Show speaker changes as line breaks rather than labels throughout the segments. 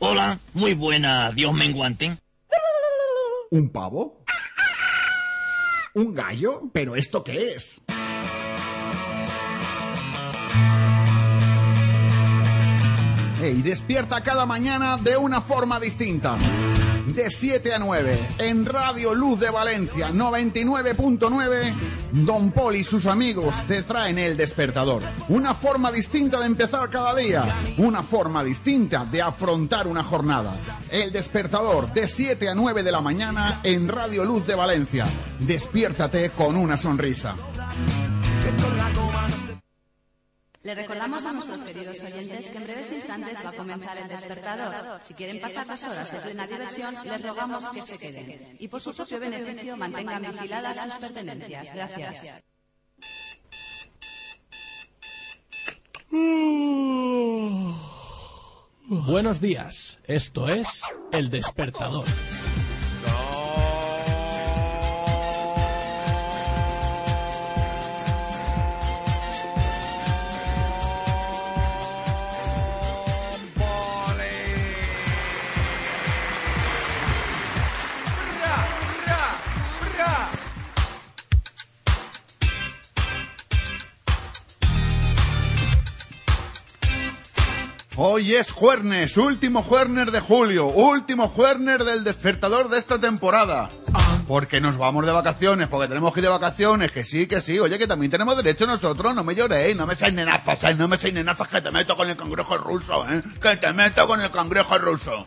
Hola, muy buena, Dios menguante.
¿Un pavo? ¿Un gallo? ¿Pero esto qué es? Hey, despierta cada mañana de una forma distinta. De 7 a 9, en Radio Luz de Valencia 99.9, Don Pol y sus amigos te traen el despertador. Una forma distinta de empezar cada día, una forma distinta de afrontar una jornada. El despertador de 7 a 9 de la mañana en Radio Luz de Valencia. Despiértate con una sonrisa.
Le recordamos a nuestros queridos oyentes que en breves instantes va a comenzar el despertador. Si quieren pasar las horas de plena diversión, les rogamos que se queden. Y por su propio beneficio mantengan vigiladas sus pertenencias. Gracias.
Buenos días, esto es El Despertador.
Hoy es jueves, último jueves de julio, último jueves del despertador de esta temporada. Porque nos vamos de vacaciones, porque tenemos que ir de vacaciones, que sí, que sí. Oye, que también tenemos derecho nosotros, no me lloréis, no me seáis nenazas, ¿eh? no me seáis nenazas que te meto con el cangrejo ruso, ¿eh? Que te meto con el cangrejo ruso.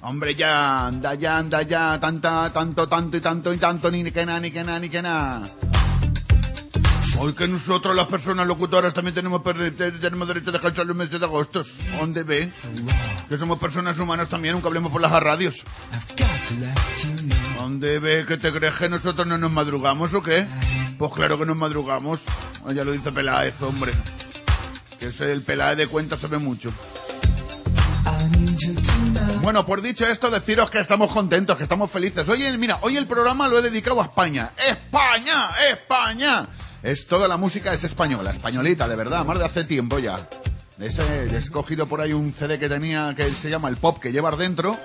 Hombre, ya, anda ya, anda ya, tanta, tanto, tanto y tanto y tanto, ni que nada, ni que nada, ni que nada. Hoy que nosotros las personas locutoras también tenemos, tenemos derecho a dejar los meses de agosto. ¿Dónde ven? Que somos personas humanas también, aunque hablemos por las radios. ¿Dónde ve que te crees que nosotros no nos madrugamos o qué? Pues claro que nos madrugamos. Ah, Ya lo dice Peláez, hombre. Que ese el Peláez de cuenta sabe mucho. Bueno, por dicho esto, deciros que estamos contentos, que estamos felices. Oye, mira, hoy el programa lo he dedicado a España. ¡España! ¡España! Es toda la música es española, españolita, de verdad, más de hace tiempo ya. Ese, he escogido por ahí un CD que tenía que se llama El Pop que llevas dentro.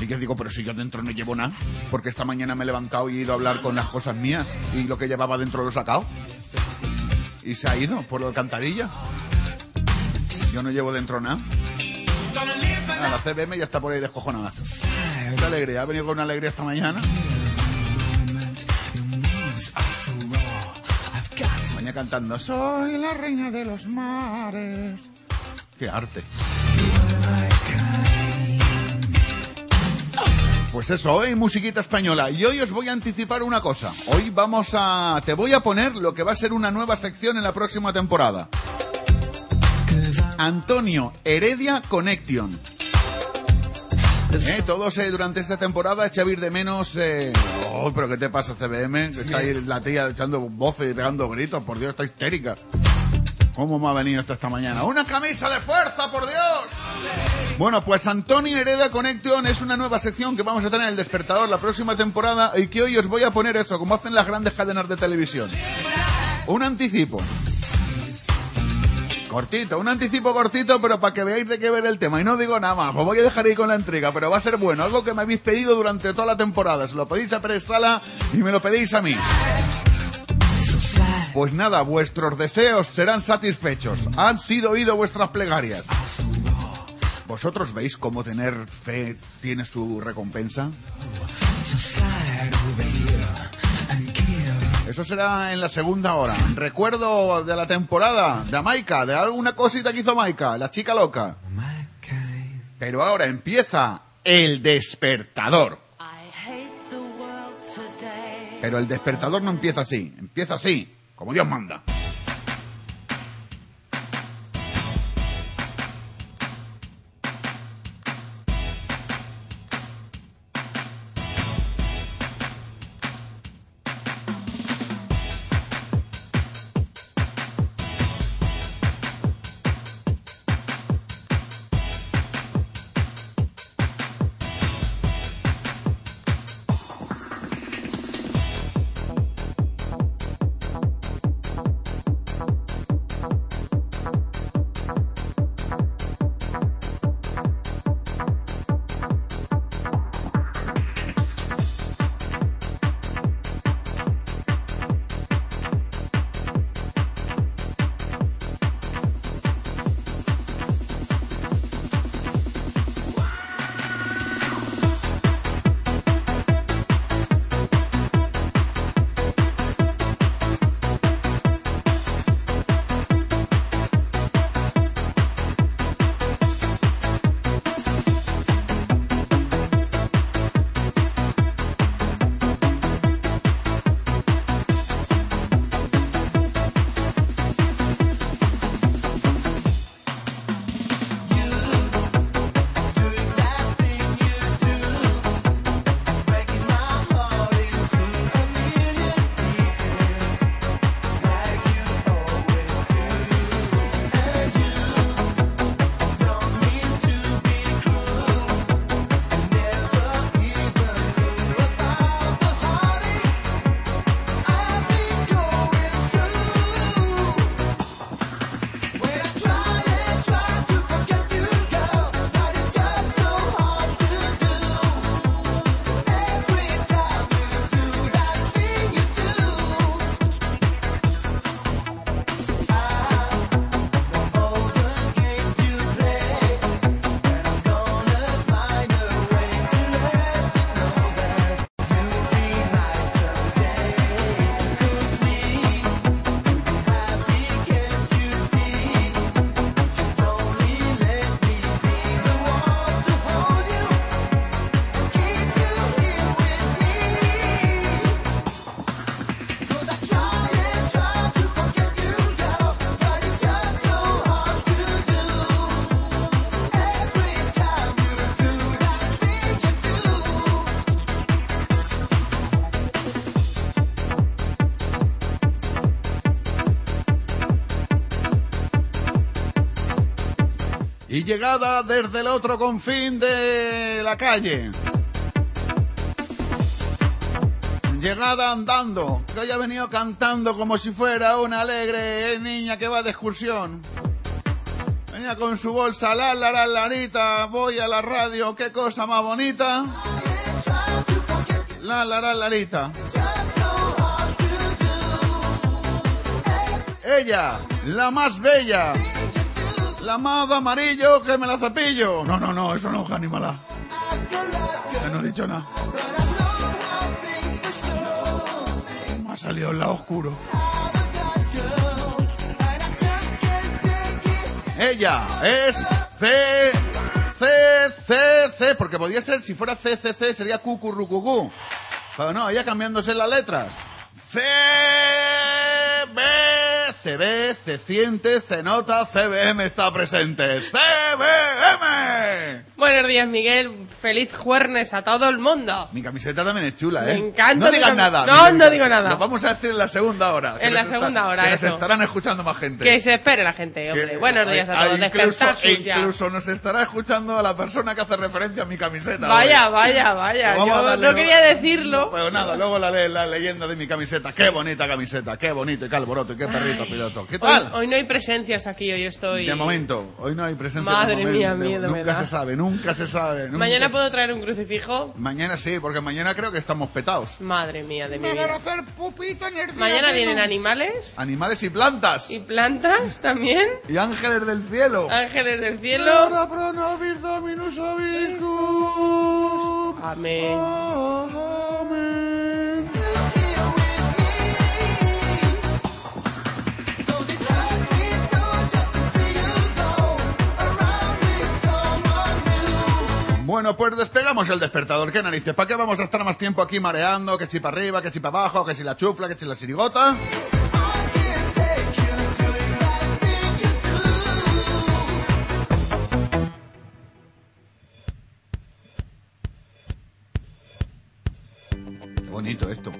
Y que digo, pero si yo dentro no llevo nada. Porque esta mañana me he levantado y he ido a hablar con las cosas mías. Y lo que llevaba dentro lo he sacado. Y se ha ido por la alcantarilla. Yo no llevo dentro nada. La CBM ya está por ahí descojonada. Qué alegría, ha venido con una alegría esta mañana. Mañana cantando, soy la reina de los mares. Qué arte. Pues eso, hoy musiquita española. Y hoy os voy a anticipar una cosa. Hoy vamos a... Te voy a poner lo que va a ser una nueva sección en la próxima temporada. Antonio Heredia Connection. Eh, todos eh, durante esta temporada echa a ir de menos. Eh... Oh, pero ¿qué te pasa, CBM? Que está ahí la tía echando voces y pegando gritos. Por Dios, está histérica. ¿Cómo me ha venido esto esta mañana? ¡Una camisa de fuerza, por Dios! Bueno, pues Antonio Hereda Connection es una nueva sección que vamos a tener en el despertador la próxima temporada y que hoy os voy a poner eso, como hacen las grandes cadenas de televisión. Un anticipo. Cortito, un anticipo cortito, pero para que veáis de qué ver el tema. Y no digo nada más, os voy a dejar ahí con la intriga, pero va a ser bueno. Algo que me habéis pedido durante toda la temporada. Se lo pedís a Pérez Sala y me lo pedís a mí. Pues nada, vuestros deseos serán satisfechos. Han sido oído vuestras plegarias. ¿Vosotros veis cómo tener fe tiene su recompensa? Eso será en la segunda hora. Recuerdo de la temporada de Maika, de alguna cosita que hizo Maika, la chica loca. Pero ahora empieza el despertador. Pero el despertador no empieza así, empieza así, como Dios manda. Llegada desde el otro confín de la calle. Llegada andando, que hoy ha venido cantando como si fuera una alegre niña que va de excursión. Venía con su bolsa, la la la larita, voy a la radio, qué cosa más bonita. La la la larita. Ella, la más bella, la de amarillo que me la cepillo. No, no, no, eso no, animala. Ya no he dicho nada. Me ha salido el lado oscuro. Ella es C, C, C, C, porque podía ser, si fuera C, C, C, sería cucurrucucú. Pero no, ella cambiándose las letras. C, C, B, se siente, se nota, CBM está presente. CBM.
Buenos días, Miguel. Feliz jueves a todo el mundo.
Mi camiseta también es chula, ¿eh?
Me encanta
No digas nada.
No, no digo nada.
Lo vamos a decir en la segunda hora.
En la
está-
segunda hora,
Que nos estarán escuchando más gente.
Que se espere la gente, hombre.
Que-
Buenos días a todos.
incluso,
ya.
incluso nos estará escuchando a la persona que hace referencia a mi camiseta.
Vaya, vaya, vaya. Yo
darle
no quería decirlo.
Pues nada, luego la, le- la leyenda de mi camiseta. Qué bonita camiseta, qué bonito y qué alboroto y qué perrito piloto. ¿Qué tal?
hoy no hay presencias aquí, hoy estoy.
De momento, hoy no hay presencia.
Madre mía, miedo me
Nunca
da.
se sabe, nunca se sabe. nunca
Mañana
se-
puedo traer un crucifijo.
Mañana sí, porque mañana creo que estamos petados.
Madre mía de mi
Me van a
vida.
hacer pupita en el
Mañana vienen animales
Animales y plantas.
y plantas también.
Y ángeles del cielo.
Ángeles del cielo.
Ora pro nobis Dominus Vicus.
Amén.
Amén. Bueno, pues despegamos el despertador. ¿Qué narices? ¿Para qué vamos a estar más tiempo aquí mareando? Que si para arriba, que si para abajo, que si la chufla, que si la sirigota. Qué bonito esto.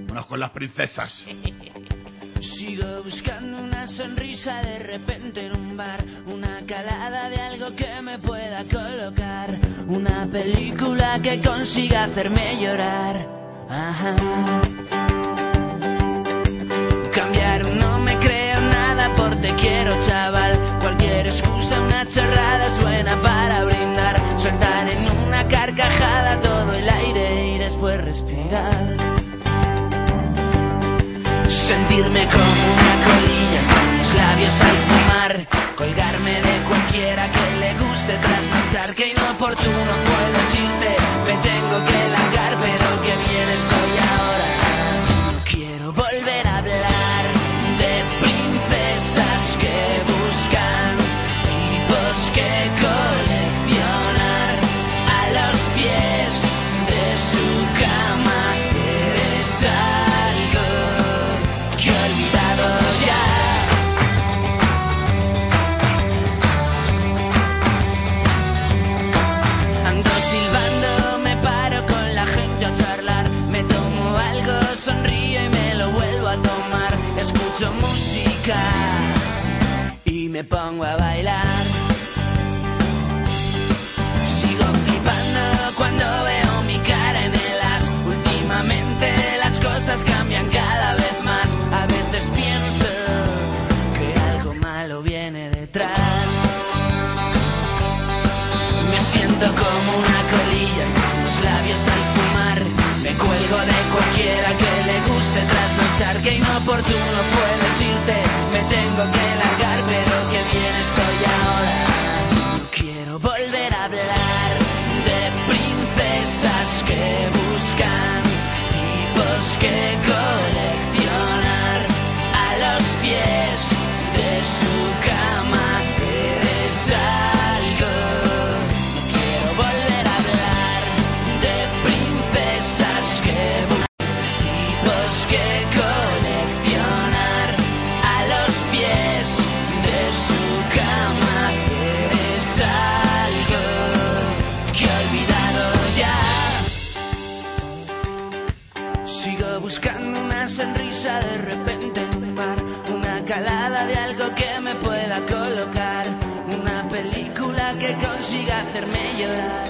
Vámonos con las princesas.
Sigo buscando una sonrisa de repente en un bar, una calada de algo que me pueda colocar, una película que consiga hacerme llorar. Ajá. Cambiar no me creo nada por te quiero chaval, cualquier excusa, una chorrada es buena para brindar, soltar en una carcajada todo el aire y después respirar. Sentirme como una colilla los labios al fumar. Colgarme de cualquiera que le guste trasnochar. Que inoportuno fue decirte, me tengo que como una colilla los labios al fumar. Me cuelgo de cualquiera que le guste trasnochar. Que inoportuno fue decirte, me tengo que largar, pero que bien estoy ahora. Hacerme llorar.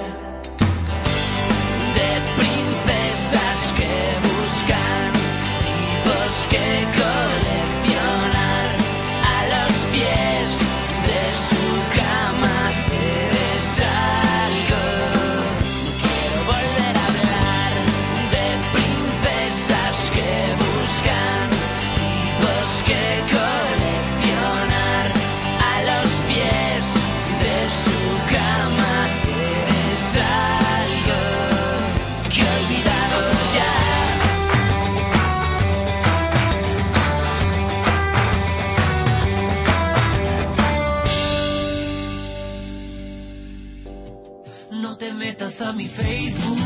A
mi Facebook,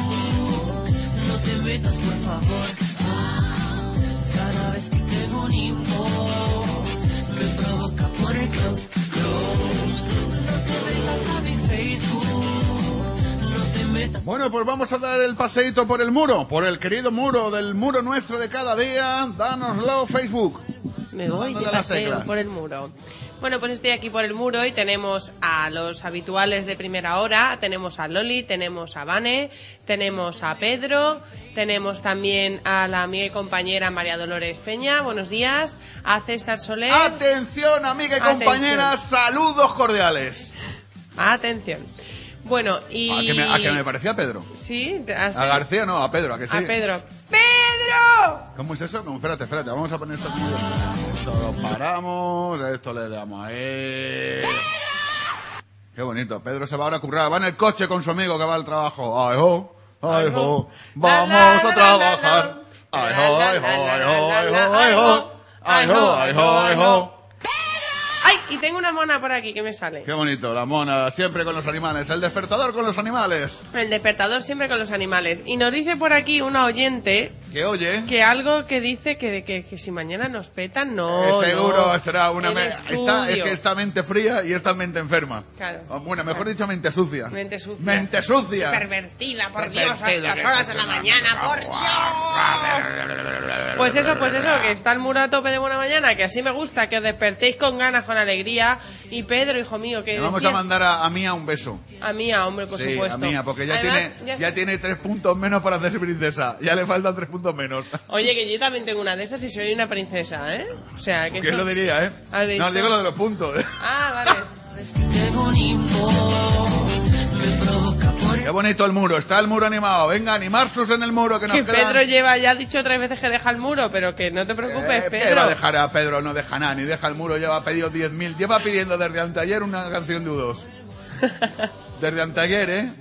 no te metas por favor. Cada vez que tengo un inbox, me provoca por el close, close. No te metas a mi Facebook, no te metas.
Bueno, pues vamos a dar el paseíto por el muro, por el querido muro, del muro nuestro de cada día. Dánoslo, Facebook.
Me voy
las
paseo por el muro. Bueno, pues estoy aquí por el muro y tenemos a los habituales de primera hora. Tenemos a Loli, tenemos a Vane, tenemos a Pedro, tenemos también a la amiga y compañera María Dolores Peña. Buenos días. A César Soler.
Atención, amiga y
Atención.
compañera, saludos cordiales.
Atención. Bueno, y...
A que me, a que me parecía Pedro.
Sí, a,
A García no, a Pedro, a que sí.
a Pedro. ¡Pedro!
¿Cómo es eso? No, espérate, espérate, vamos a poner esto aquí. Esto lo paramos, esto le damos ahí. Qué bonito. Pedro se va ahora a currar. Va en el coche con su amigo que va al trabajo. Ay, ho, ay, ho. Vamos a trabajar. Ay, ho, ay, ho, ay, ho, ay, ho, ay, ho. Ay, ho, ay.
Y tengo una mona por aquí que me sale.
Qué bonito, la mona, siempre con los animales. El despertador con los animales.
El despertador siempre con los animales. Y nos dice por aquí una oyente
Que oye,
que algo que dice que, que, que si mañana nos petan, no.
eh, seguro
no.
será una...
El
me- Está, es que esta mente fría y esta mente enferma.
Claro.
O, Bueno, mejor dicho, mente sucia.
Mente sucia.
Mente sucia.
Pervertida, por Dios, a estas horas de la mañana, por Dios. Pues eso, pues eso, que está el muro a tope de buena mañana, que así me gusta, que os despertéis con ganas, con alegría. Y Pedro, hijo mío, que
Le vamos a mandar a, a Mía un beso.
a Mía, hombre, por
sí,
supuesto.
a Mía, porque ya
Además,
tiene
ya
tiene tres puntos menos para hacerse princesa. Ya le faltan tres puntos menos.
Oye, que yo también tengo una de esas y soy una princesa, ¿eh? O sea, que
¿Quién
eso-
lo diría, eh? No, digo lo de los puntos.
Ah, vale.
Qué bonito el muro. Está el muro animado. Venga, animarsus en el muro que nos
Que
quedan.
Pedro lleva, ya ha dicho tres veces que deja el muro, pero que no te preocupes,
Eh, ¿qué
Pedro.
va a dejar a Pedro? No deja nada, ni deja el muro. Lleva pedido 10.000. Lleva pidiendo desde anteayer una canción de U2. Desde anteayer, ¿eh?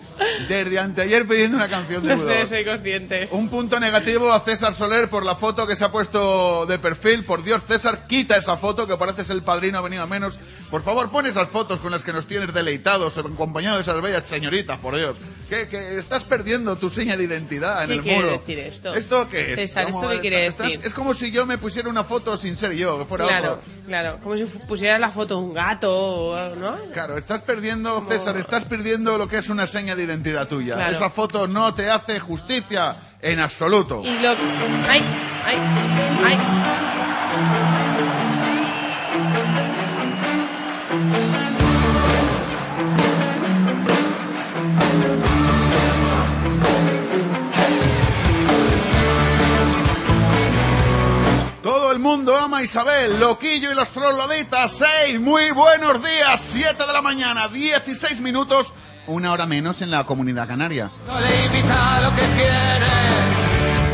Desde anteayer pidiendo una canción de
No
U2.
sé, soy consciente.
Un punto negativo a César Soler por la foto que se ha puesto de perfil. Por Dios, César, quita esa foto que pareces el padrino ha venido a menos. Por favor, pon esas fotos con las que nos tienes deleitados, acompañado de esas bellas señoritas, por Dios. Que, que estás perdiendo tu seña de identidad en
¿Qué
el
quiere
muro.
decir esto?
¿Esto qué es?
César, ¿esto
¿Cómo-
qué quiere
estás-
decir?
Es como si yo me pusiera una foto sin ser yo, que fuera
Claro,
otro.
claro. Como si fu- pusiera la foto de un gato, o- ¿no?
Claro, estás perdiendo, César, estás perdiendo lo que es una seña de identidad tuya.
Claro.
Esa foto no te hace justicia en absoluto.
Y lo... ¡Ay! ¡Ay! ¡Ay!
Todo el mundo ama a Isabel, Loquillo y los trogloditas. ¡Ey! Muy buenos días. 7 de la mañana, 16 minutos. Una hora menos en la comunidad canaria.
No le imita lo que quiere.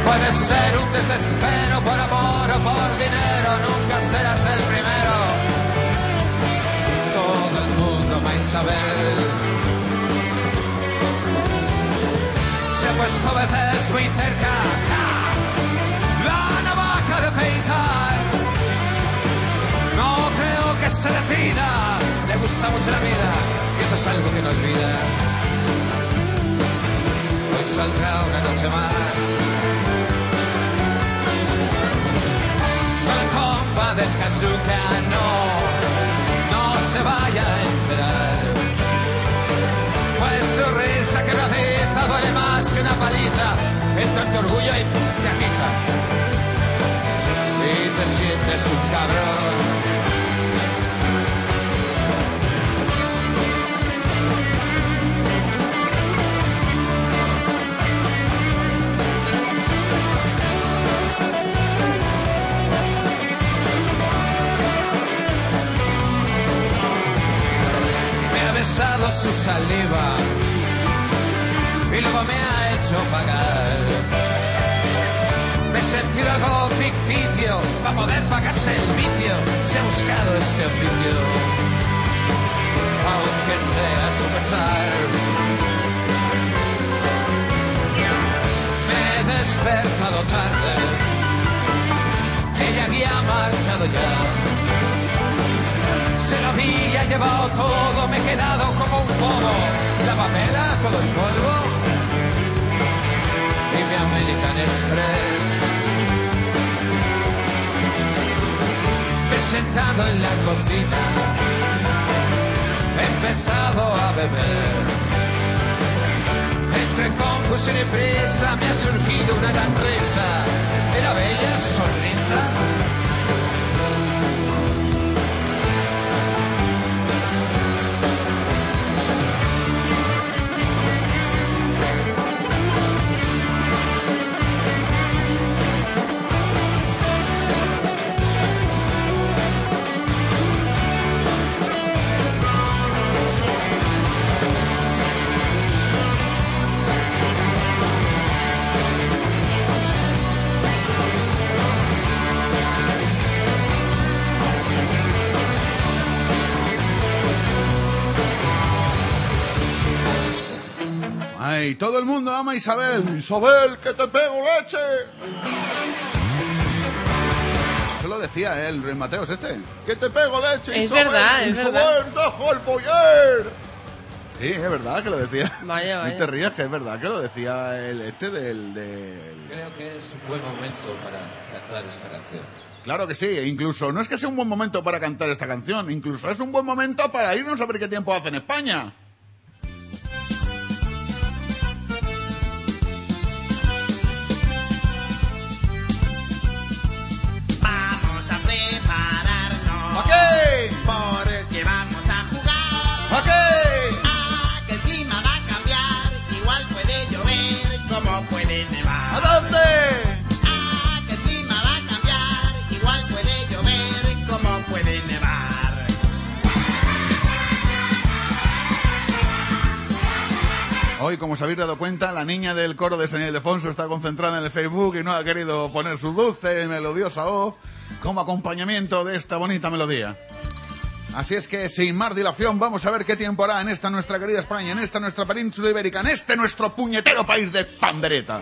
Puede ser un desespero por amor o por dinero. Nunca serás el primero. Todo el mundo ama a Isabel. Se ha puesto veces muy cerca. La navaja de afeitar. No creo que se decida. Le gusta mucho la vida. Es algo que no olvida. Hoy saldrá una noche más. No le compadezcas nunca, no, no se vaya a enterar. Pues su risa que radiza duele más que una paliza. Entra en tu orgullo y te atiza. Y te sientes un cabrón.
Su saliva y luego me ha hecho pagar. Me he sentido algo ficticio para poder pagarse el vicio. Se ha buscado este oficio, aunque sea su pesar. Me he despertado tarde, ella había marchado ya. Se lo había llevado todo, me he quedado como un pomo. La papela, todo el polvo y mi American Express. Me he sentado en la cocina, he empezado a beber. Entre confusión y prisa me ha surgido una gran risa de la bella sonrisa.
Ay, todo el mundo ama a Isabel. Isabel, que te pego leche. Eso lo decía él, Rey Mateos este. Que te pego leche.
Es
Isabel,
verdad, es
Isabel,
verdad.
el boyer. Sí, es verdad que lo decía.
Vaya,
No
vaya.
te rías, que es verdad que lo decía el este del... del-
Creo que es un buen momento para cantar esta canción.
Claro que sí, e incluso no es que sea un buen momento para cantar esta canción, incluso es un buen momento para irnos a ver qué tiempo hace en España. Hoy, como os habéis dado cuenta, la niña del coro de San Ildefonso está concentrada en el Facebook y no ha querido poner su dulce y melodiosa voz como acompañamiento de esta bonita melodía. Así es que, sin más dilación, vamos a ver qué tiempo hará en esta nuestra querida España, en esta nuestra península ibérica, en este nuestro puñetero país de pandereta.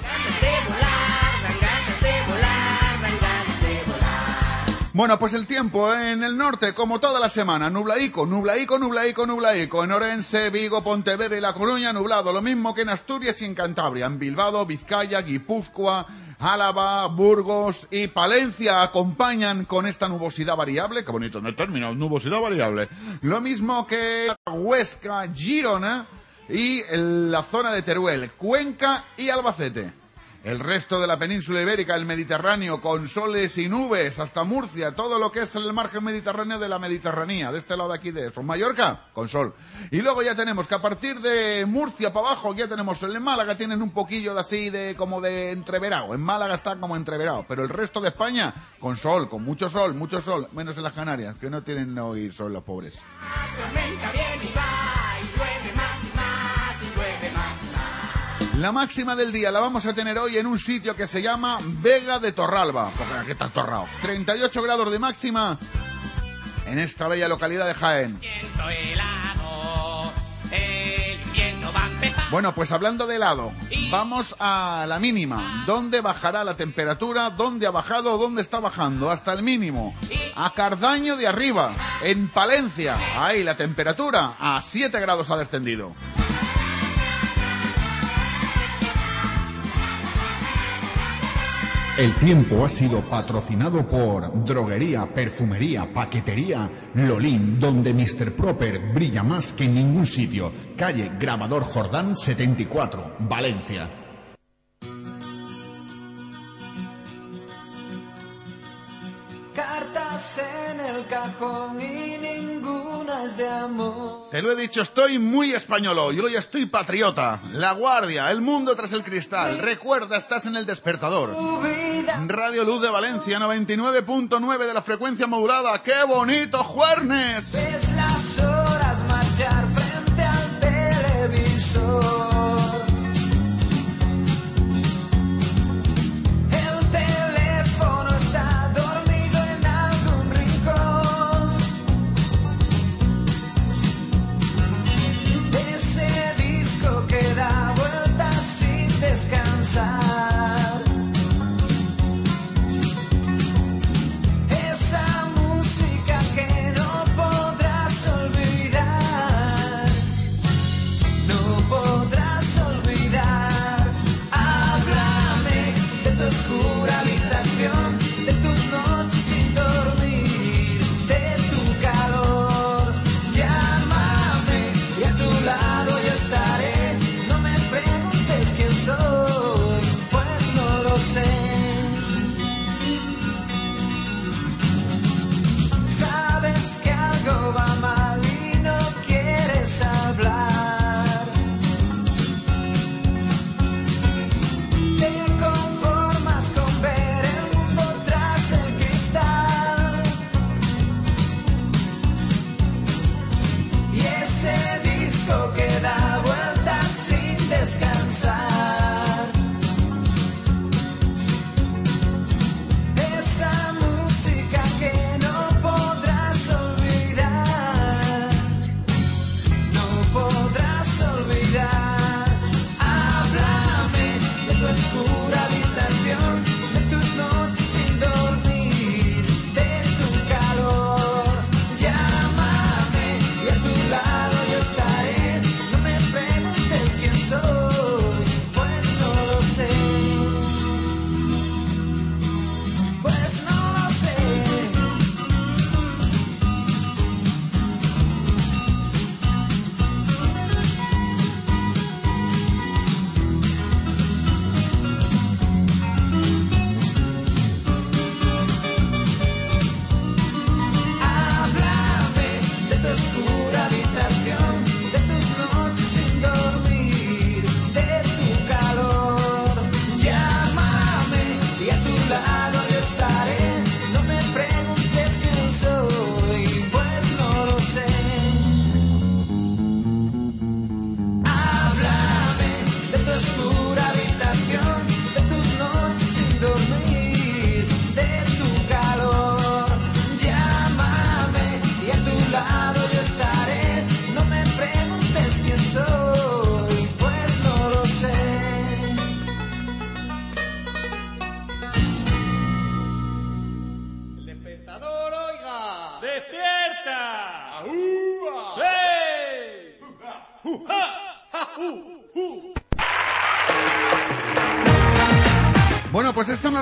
Bueno, pues el tiempo en el norte, como toda la semana, nublaico, nublaico, nublaico, nublaico. En Orense, Vigo, Pontevedra y La Coruña, nublado. Lo mismo que en Asturias y en Cantabria. En Bilbao, Vizcaya, Guipúzcoa, Álava, Burgos y Palencia acompañan con esta nubosidad variable. Qué bonito en el término, nubosidad variable. Lo mismo que Huesca, Girona y la zona de Teruel, Cuenca y Albacete. El resto de la península ibérica, el Mediterráneo, con soles y nubes, hasta Murcia, todo lo que es el margen mediterráneo de la Mediterránea, de este lado de aquí de eso. Mallorca, con sol. Y luego ya tenemos que a partir de Murcia para abajo, ya tenemos el Málaga, tienen un poquillo de así, de como de entreverado. En Málaga está como entreverado, pero el resto de España, con sol, con mucho sol, mucho sol, menos en las Canarias, que no tienen hoy sol los pobres.
tormenta viene
La máxima del día la vamos a tener hoy en un sitio que se llama Vega de Torralba. Porque aquí está torrado. 38 grados de máxima en esta bella localidad de Jaén. Bueno, pues hablando de helado, vamos a la mínima. ¿Dónde bajará la temperatura? ¿Dónde ha bajado? ¿Dónde está bajando? Hasta el mínimo. A Cardaño de arriba, en Palencia. Ahí la temperatura a 7 grados ha descendido.
El tiempo ha sido patrocinado por Droguería, Perfumería, Paquetería Lolín, donde Mr. Proper brilla más que en ningún sitio. Calle Grabador Jordán 74, Valencia.
En el cajón y ninguna es de amor.
Te lo he dicho, estoy muy español hoy, hoy estoy patriota. La Guardia, el mundo tras el cristal. Recuerda, estás en el despertador. Radio Luz de Valencia, 99.9 de la frecuencia modulada. ¡Qué bonito, Juernes!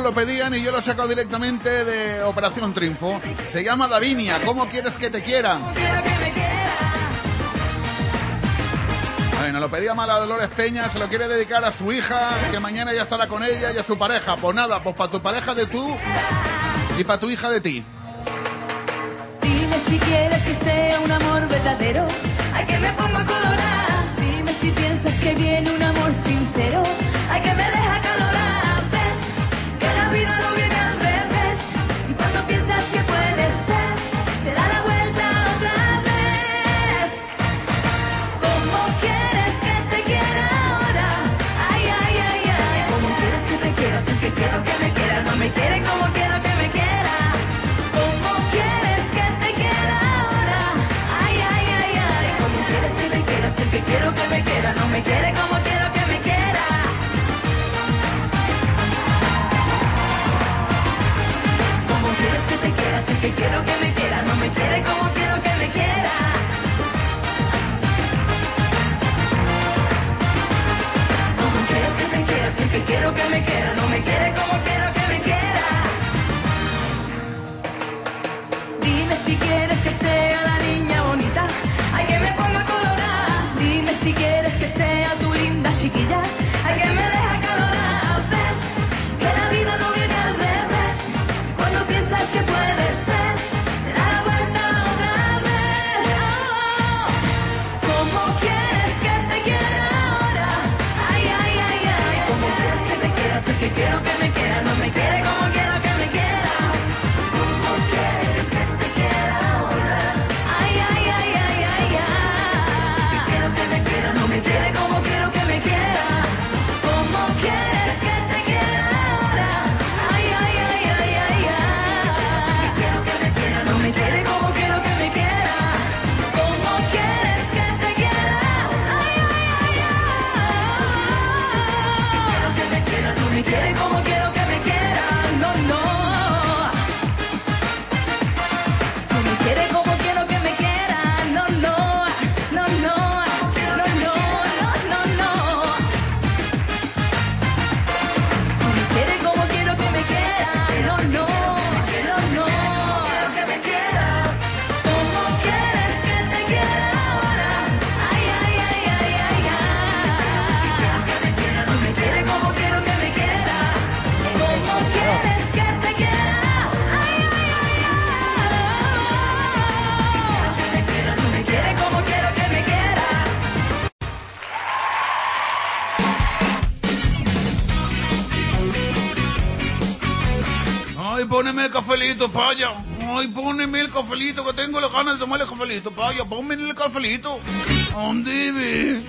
lo
pedían y yo lo he sacado directamente de Operación Triunfo. Se llama Davinia, ¿cómo quieres que te quieran? Bueno, lo pedía mal Dolores Peña, se lo quiere dedicar a su hija, que mañana ya estará con ella y a su pareja. Pues nada, pues para tu pareja de tú y para tu hija de ti.
Dime si quieres que sea un amor verdadero, a que me pongo colorada. Dime si piensas que viene un amor sincero, a que me deja calorada. olvídalo, olvídalo. que me quiera, no me quiere como
póneme el cafelito, paya. Ay, póneme el cafelito, que tengo las ganas de tomar el cafelito, paya. Pónme el cafelito. ¿Dónde?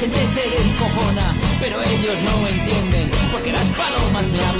gente se descojona, pero ellos no entienden, porque las palomas me hablan.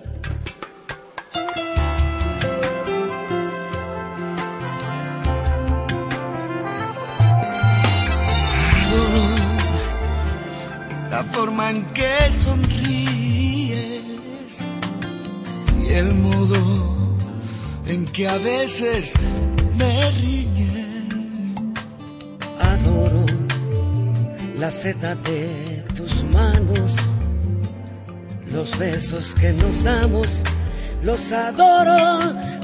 Veces me riñes.
Adoro la seda de tus manos, los besos que nos damos, los adoro,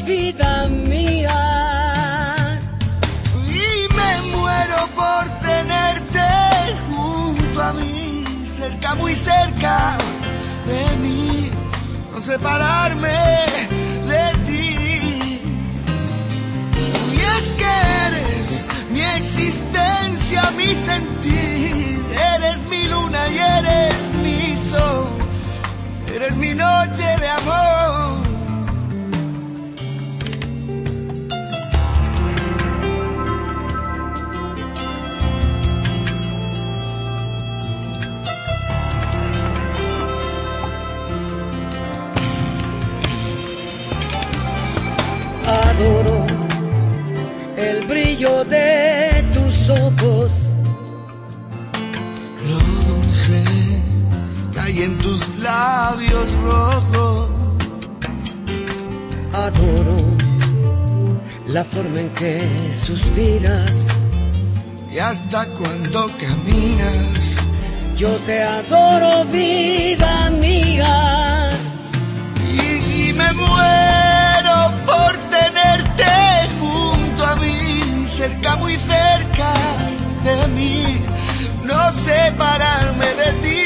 vida mía.
Y me muero por tenerte junto a mí, cerca, muy cerca de mí, no separarme existencia, mi sentir, eres mi luna y eres mi sol, eres mi noche de amor.
Adoro el brillo de
hay en tus labios rojos.
adoro la forma en que suspiras,
Y hasta cuando caminas,
yo te adoro, vida mía.
y, y me muero por tenerte junto a mí, cerca, muy cerca de mí, no separarme de ti.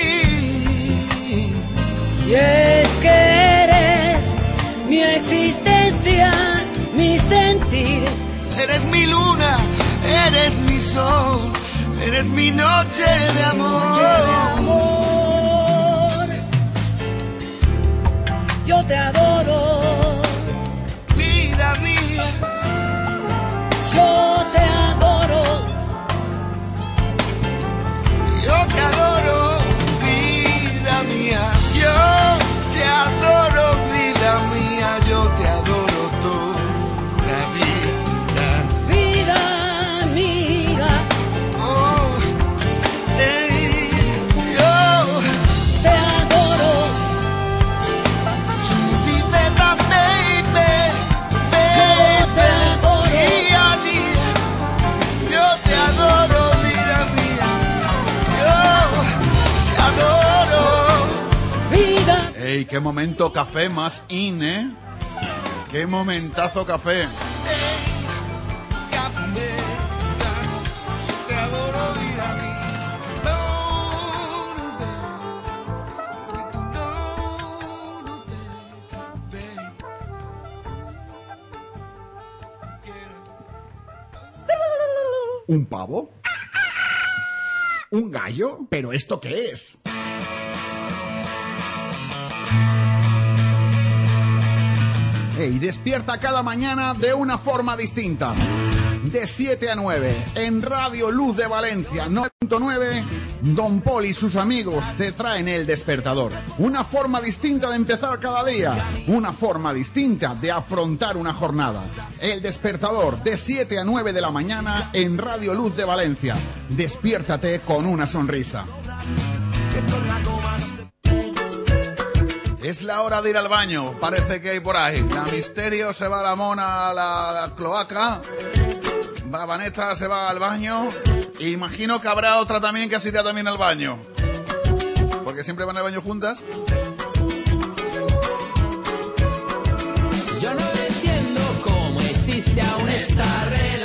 Y es que eres mi existencia, mi sentir.
Eres mi luna, eres mi sol, eres mi noche de amor.
Yo te adoro,
Vida mía,
yo te adoro.
Momento café más in, ¿eh? Qué momentazo café.
¿Un pavo? ¿Un gallo? ¿Pero esto qué es? Ey, despierta cada mañana de una forma distinta. De 7 a 9, en Radio Luz de Valencia 9.9, Don Pol y sus amigos te traen el despertador. Una forma distinta de empezar cada día. Una forma distinta de afrontar una jornada. El despertador de 7 a 9 de la mañana en Radio Luz de Valencia. Despiértate con una sonrisa.
Es la hora de ir al baño, parece que hay por ahí. La Misterio se va a la mona a la cloaca. Va Vanessa se va al baño. E imagino que habrá otra también que se irá también al baño. Porque siempre van al baño juntas.
Yo no entiendo cómo existe aún esta relación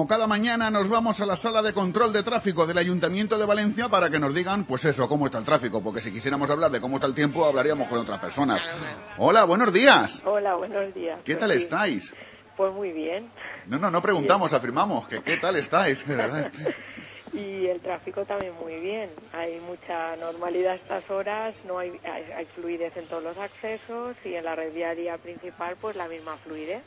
como
cada mañana nos vamos a la sala de control de tráfico del Ayuntamiento de Valencia para que nos digan, pues eso, cómo está el tráfico, porque si quisiéramos hablar de cómo está el tiempo, hablaríamos con otras personas. Hola, buenos días.
Hola, buenos días.
¿Qué
Pues
tal
sí,
estáis?
Pues muy bien.
No, no, no preguntamos, afirmamos. que ¿Qué tal estáis? De verdad.
Y el tráfico también muy bien. Hay mucha normalidad a estas horas, no hay, hay, hay fluidez en todos los accesos y en la red viaria principal pues la misma fluidez.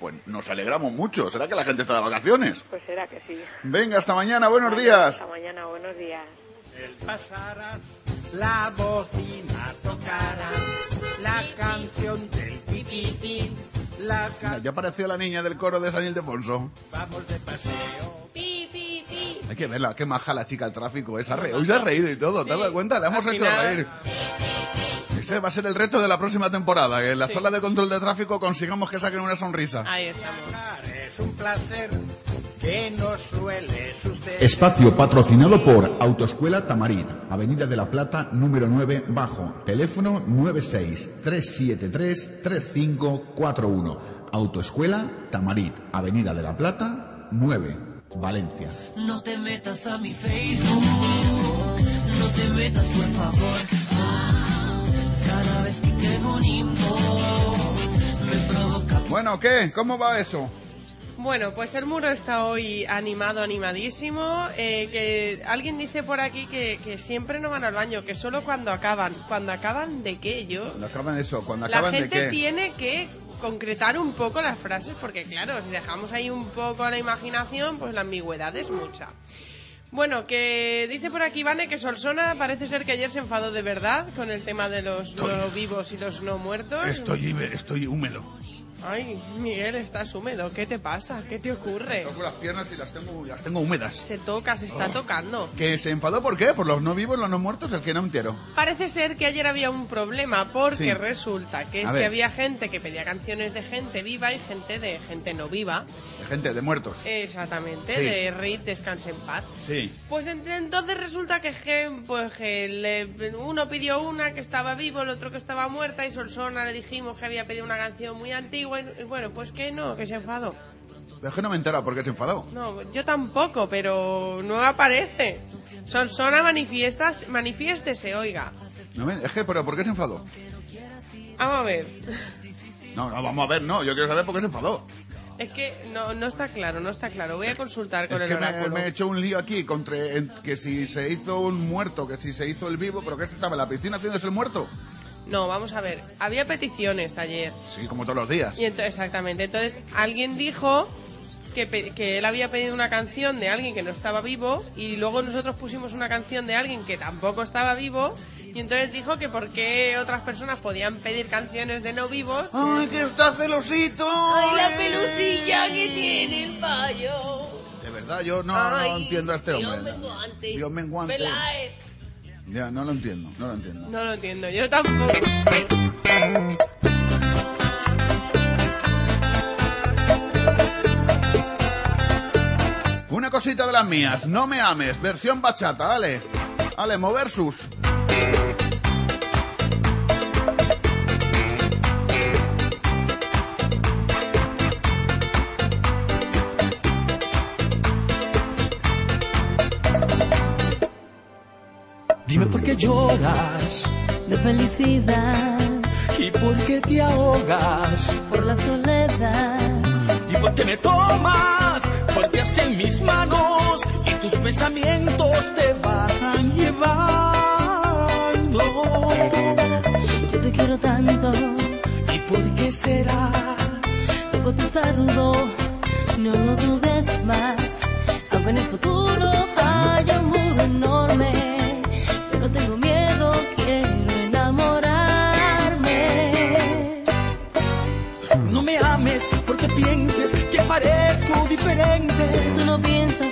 Pues nos alegramos mucho. ¿Será que la gente está de vacaciones?
Pues será que sí.
Venga, hasta mañana, buenos días.
Hasta mañana, buenos días.
pasarás, la bocina tocarás, la canción del pipitín, la
Mira, Ya apareció la niña del coro de San Ildefonso.
Vamos de paseo.
Pi, pi, pi.
Hay que verla, qué maja la chica del tráfico. Esa re... Hoy se ha reído y todo, ¿te has dado cuenta? Le hemos
al
hecho
final-
reír. Ese va a ser el reto de la próxima temporada, que en la sala de control de tráfico consigamos que saquen una sonrisa.
Ahí estamos.
Es un placer que no suele suceder.
Espacio patrocinado por Autoescuela Tamarit, Avenida de la Plata, número 9, bajo, teléfono 96-373-3541. Autoescuela Tamarit, Avenida de la Plata, 9, Valencia.
No te metas a mi Facebook, no te metas por favor.
Bueno, ¿qué? ¿Cómo va eso?
Bueno, pues el muro está hoy animado, animadísimo. eh, que alguien dice por aquí que, que siempre no van al baño, que solo cuando acaban. ¿Cuando acaban de qué? Yo.
Cuando acaban eso, cuando
La
acaban de
gente
qué.
tiene que concretar un poco las frases, porque claro, si dejamos ahí un poco la imaginación, pues la ambigüedad es mucha. Bueno, que dice por aquí Vane que Solsona parece ser que ayer se enfadó de verdad con el tema de los no vivos y los no muertos.
Estoy, estoy húmedo.
Ay, Miguel, estás húmedo. ¿Qué te pasa? ¿Qué te ocurre?
Toco las piernas y las tengo, las tengo húmedas.
Se toca, se está tocando.
¿Que se enfadó por qué? ¿Por los no vivos, los no muertos? El que no entero.
Parece ser que ayer había un problema porque
Sí.
resulta que es que había gente que pedía canciones de gente viva y gente de gente no viva.
Gente, de muertos.
Exactamente,
Sí.
de Reed Descanse en paz.
Sí.
Pues ent- entonces resulta que, pues, que le- uno pidió una que estaba vivo, el otro que estaba muerta y Solsona le dijimos que había pedido una canción muy antigua y, y bueno, pues que no, que se enfadó.
Es que no me he enterado por qué se enfadó.
No, yo tampoco, pero no aparece. Solsona manifiestas, manifiéstese, oiga.
No me- es que, pero ¿por qué se enfadó?
Vamos a ver.
No, no, vamos a ver, no. Yo quiero saber por qué se enfadó.
Es que no, no está claro, no está claro. Voy a consultar con
Es
el
que me, he hecho un lío aquí contra en- que si se hizo un muerto, que si se hizo el vivo, pero que se estaba en la piscina haciéndose el muerto.
No, vamos a ver. Había peticiones ayer.
Sí, como todos los días.
Y exactamente. Entonces, alguien dijo que, que él había pedido una canción de alguien que no estaba vivo y luego nosotros pusimos una canción de alguien que tampoco estaba vivo y entonces dijo que por qué otras personas podían pedir canciones de no vivos.
¡Ay, que está celosito!
¡Ay, la pelusilla que tiene el payo!
De verdad, yo no, no
Ay,
entiendo a este
Dios
hombre.
menguante.
Dios menguante.
Peláez.
Ya, no lo entiendo, no lo entiendo.
No lo entiendo, yo tampoco.
Una cosita de las mías, no me ames, versión bachata, dale. Dale, moversus.
Dime por qué lloras
de felicidad
y por qué te ahogas
por la soledad.
Y por qué me tomas fuerte en mis manos y tus pensamientos te van llevando.
Yo te quiero tanto,
¿Y por qué será?
te contesta rudo, no lo dudes más. Aunque en el futuro haya un muro enorme,
porque pienses que parezco diferente.
Tú no piensas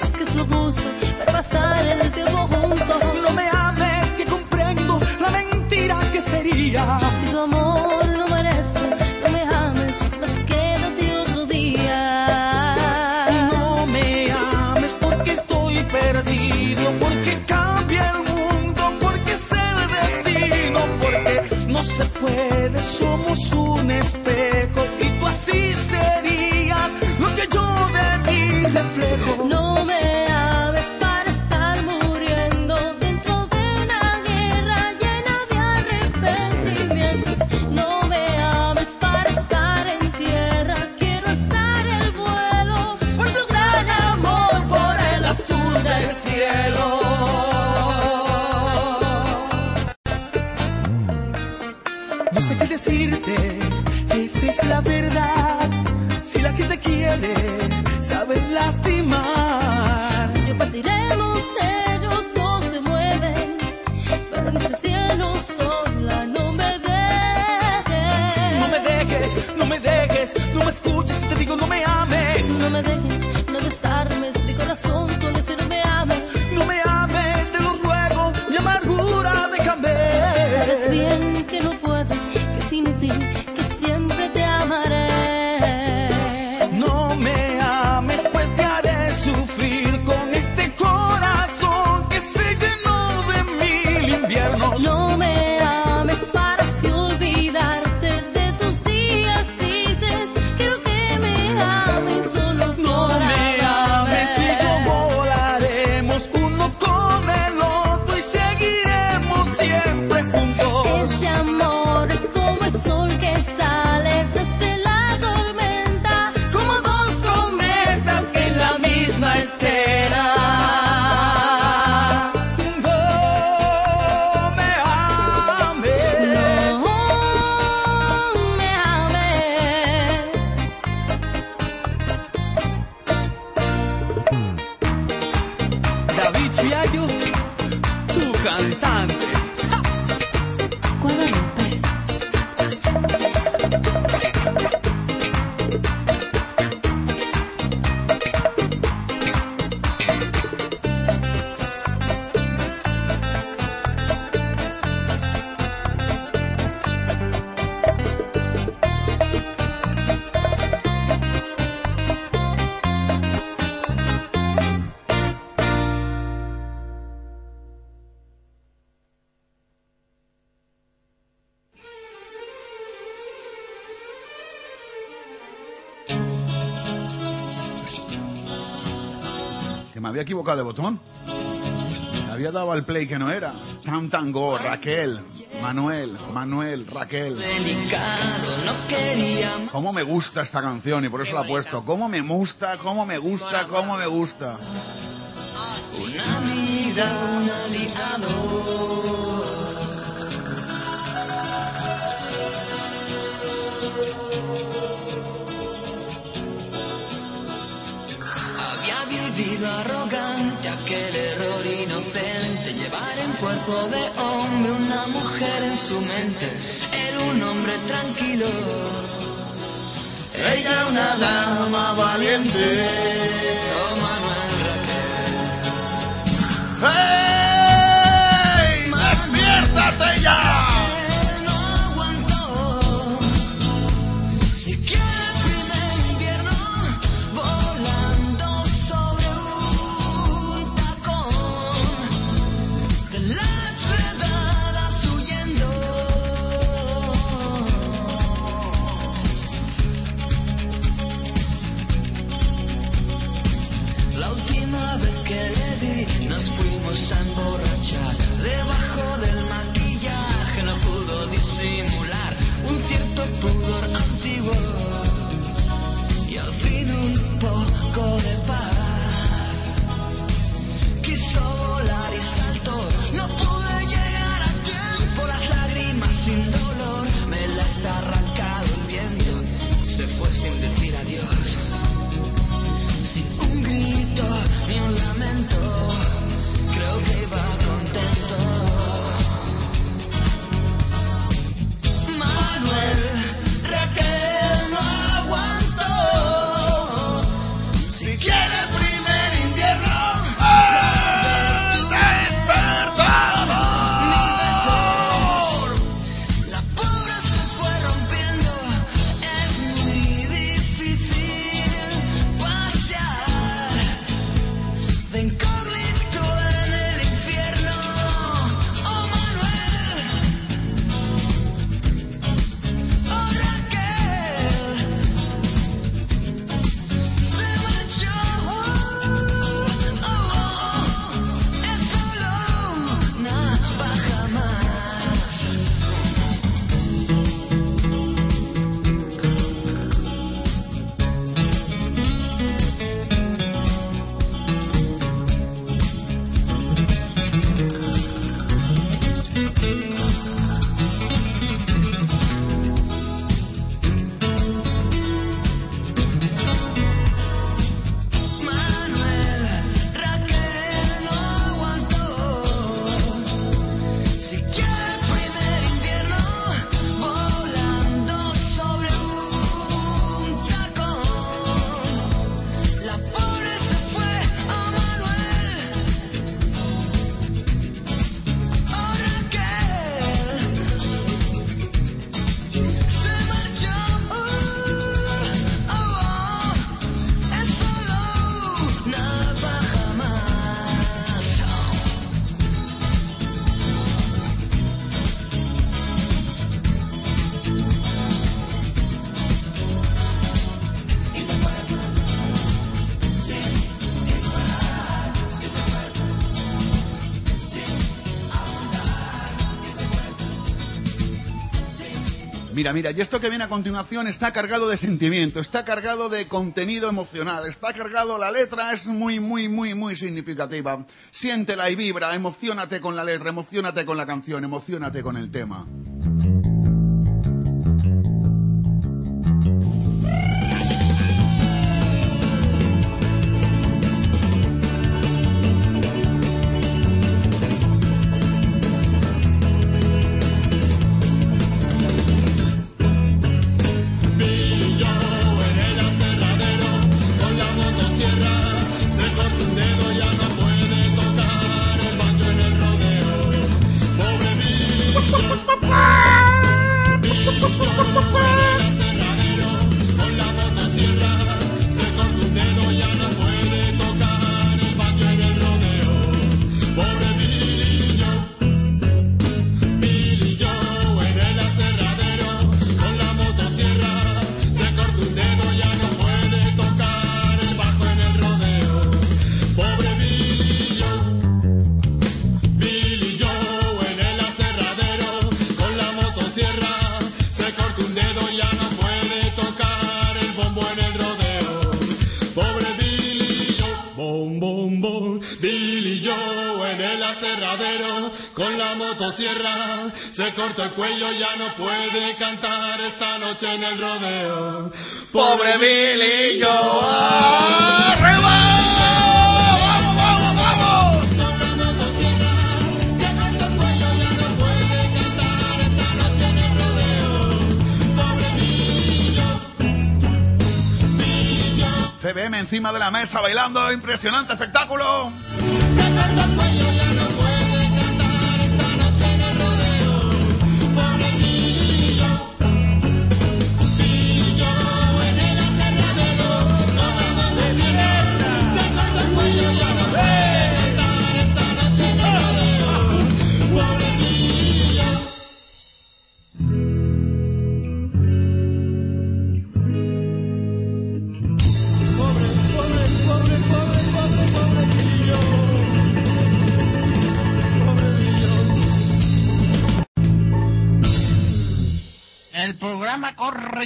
había equivocado de botón. Le había dado al play que no era. Tan Tango, Raquel, Manuel, Manuel, Raquel. ¿Cómo me gusta esta canción? Y por eso la he puesto. ¿Cómo me gusta? ¿Cómo me gusta? ¿Cómo me gusta?
Una vida, un aliado. Había vivido que el error inocente, llevar en cuerpo de hombre una mujer en su mente. Era un hombre tranquilo, ella una dama valiente. Oh, Manuel Raquel. ¡Hey!
Mira, mira, y esto que viene a continuación está cargado de sentimiento, está cargado de contenido emocional, está cargado, la letra es muy, muy, muy, muy significativa. Siéntela y vibra, emocionate con la letra, emocionate con la canción, emocionate con el tema.
La motosierra se corta el cuello ya no puede cantar esta noche en el rodeo. Pobre Billy Joe arriba
CBM encima de la mesa bailando, impresionante espectáculo.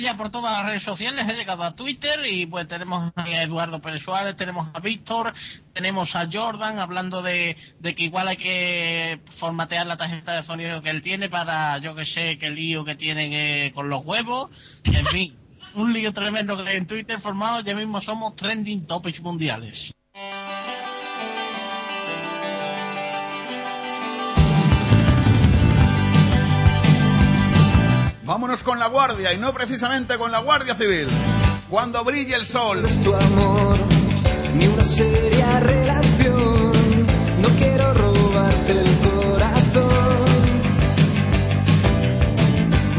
Ya
por todas las redes sociales, he llegado a Twitter y pues tenemos a Eduardo Pérez Suárez, tenemos a Víctor, tenemos a Jordan hablando de, que igual hay que formatear la tarjeta de sonido que él tiene para, yo que sé, qué lío que tienen eh, con los huevos, en fin, un lío tremendo que en Twitter formado, ya mismo somos trending topics mundiales.
Vámonos con la guardia y no precisamente con la Guardia Civil. Cuando brille el sol.
tu amor, ni una seria relación. No quiero robarte el corazón.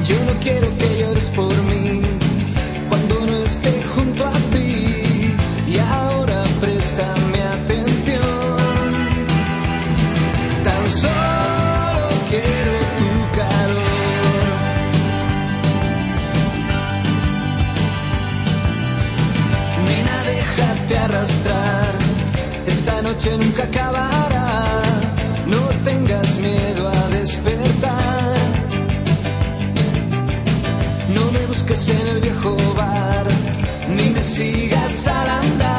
Yo no quiero que llores por mí Esta noche nunca acabará. No tengas miedo a despertar. No me busques en el viejo bar, ni me sigas al andar.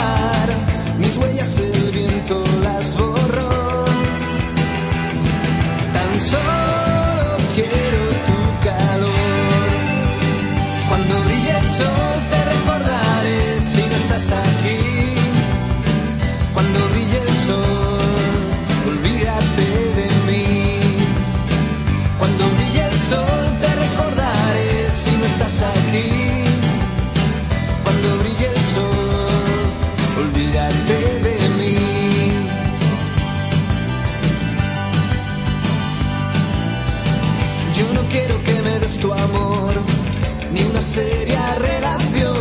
Tu amor, ni una seria relación.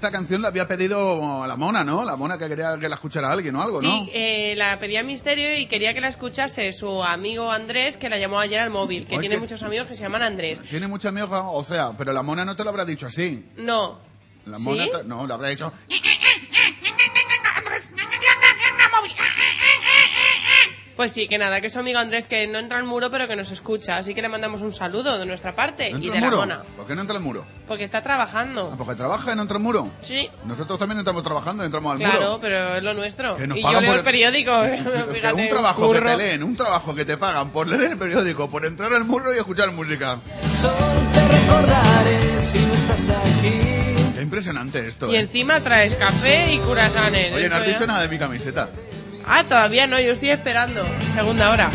Esta canción la había pedido la mona, ¿no? La mona que quería que la escuchara alguien o algo, ¿no?
Sí, eh, la pedía Misterio y quería que la escuchase su amigo Andrés, que la llamó ayer al móvil, que tiene
que-
muchos amigos que se llaman Andrés.
Tiene mucha amiga, o sea, pero la mona no te lo habrá dicho así.
No.
La mona te- no, le habrá dicho.
Pues sí, que nada, que es su amigo Andrés que no entra al muro pero que nos escucha, así que le mandamos un saludo de nuestra parte
¿No
y de
el
la
muro?
mona.
¿Por qué no entra el muro?
Porque está trabajando.
Ah, Porque trabaja y no entra el muro.
Sí,
Nosotros también estamos trabajando y entramos al
claro,
muro.
pero es lo nuestro.
Que nos
Y yo leo
por
el periódico, fíjate,
un trabajo que te leen, un trabajo que te pagan por leer el periódico, por entrar al muro y escuchar música.
te recordaré si no estás aquí.
Qué impresionante esto,
Y
¿eh?
encima traes café y curasanes.
Oye, no has
ya-
dicho nada de mi camiseta.
Ah, todavía no, yo estoy esperando. Segunda hora.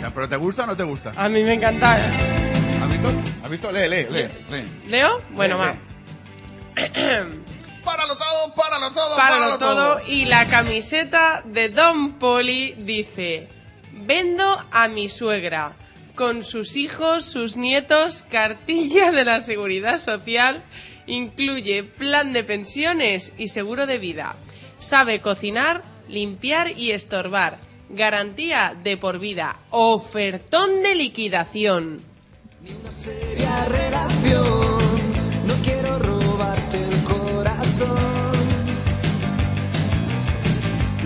Ya, ¿Pero te gusta o no te gusta?
A mí me encanta.
¿Has visto? ¿Has visto? Lee, lee, lee. lee.
¿Leo? Bueno,
Lee,
va.
Páralo todo, páralo todo,
Páralo
páralo
todo.
todo.
Y la camiseta de Don Poli dice: Vendo a mi suegra. Con sus hijos, sus nietos, cartilla de la seguridad social, incluye plan de pensiones y seguro de vida. Sabe cocinar, limpiar y estorbar. Garantía de por vida. Ofertón de liquidación.
Seria relación, no quiero robarte el corazón.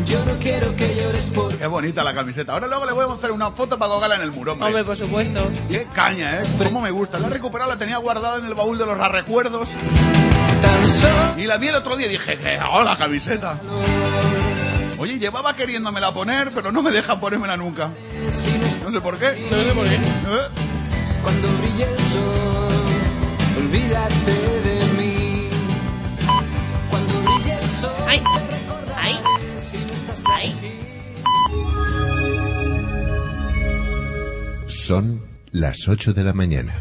Yo no quiero que llores por
Qué bonita la camiseta. Ahora luego le voy a hacer una foto para colgarla en el muro, hombre.
Hombre, por supuesto.
Qué caña, ¿eh? Cómo me gusta. La he recuperado, la tenía guardada en el baúl de los recuerdos. Y la vi el otro día y dije, ¡qué hago la camiseta! Oye, llevaba queriéndomela poner, pero no me deja ponérmela nunca. No sé por qué.
No sé por qué.
¿Eh?
cuando brille el sol. Olvídate de mí. Cuando brille el sol.
Ay, ay,
si no estás
ay.
aquí.
Son las 8 de la mañana.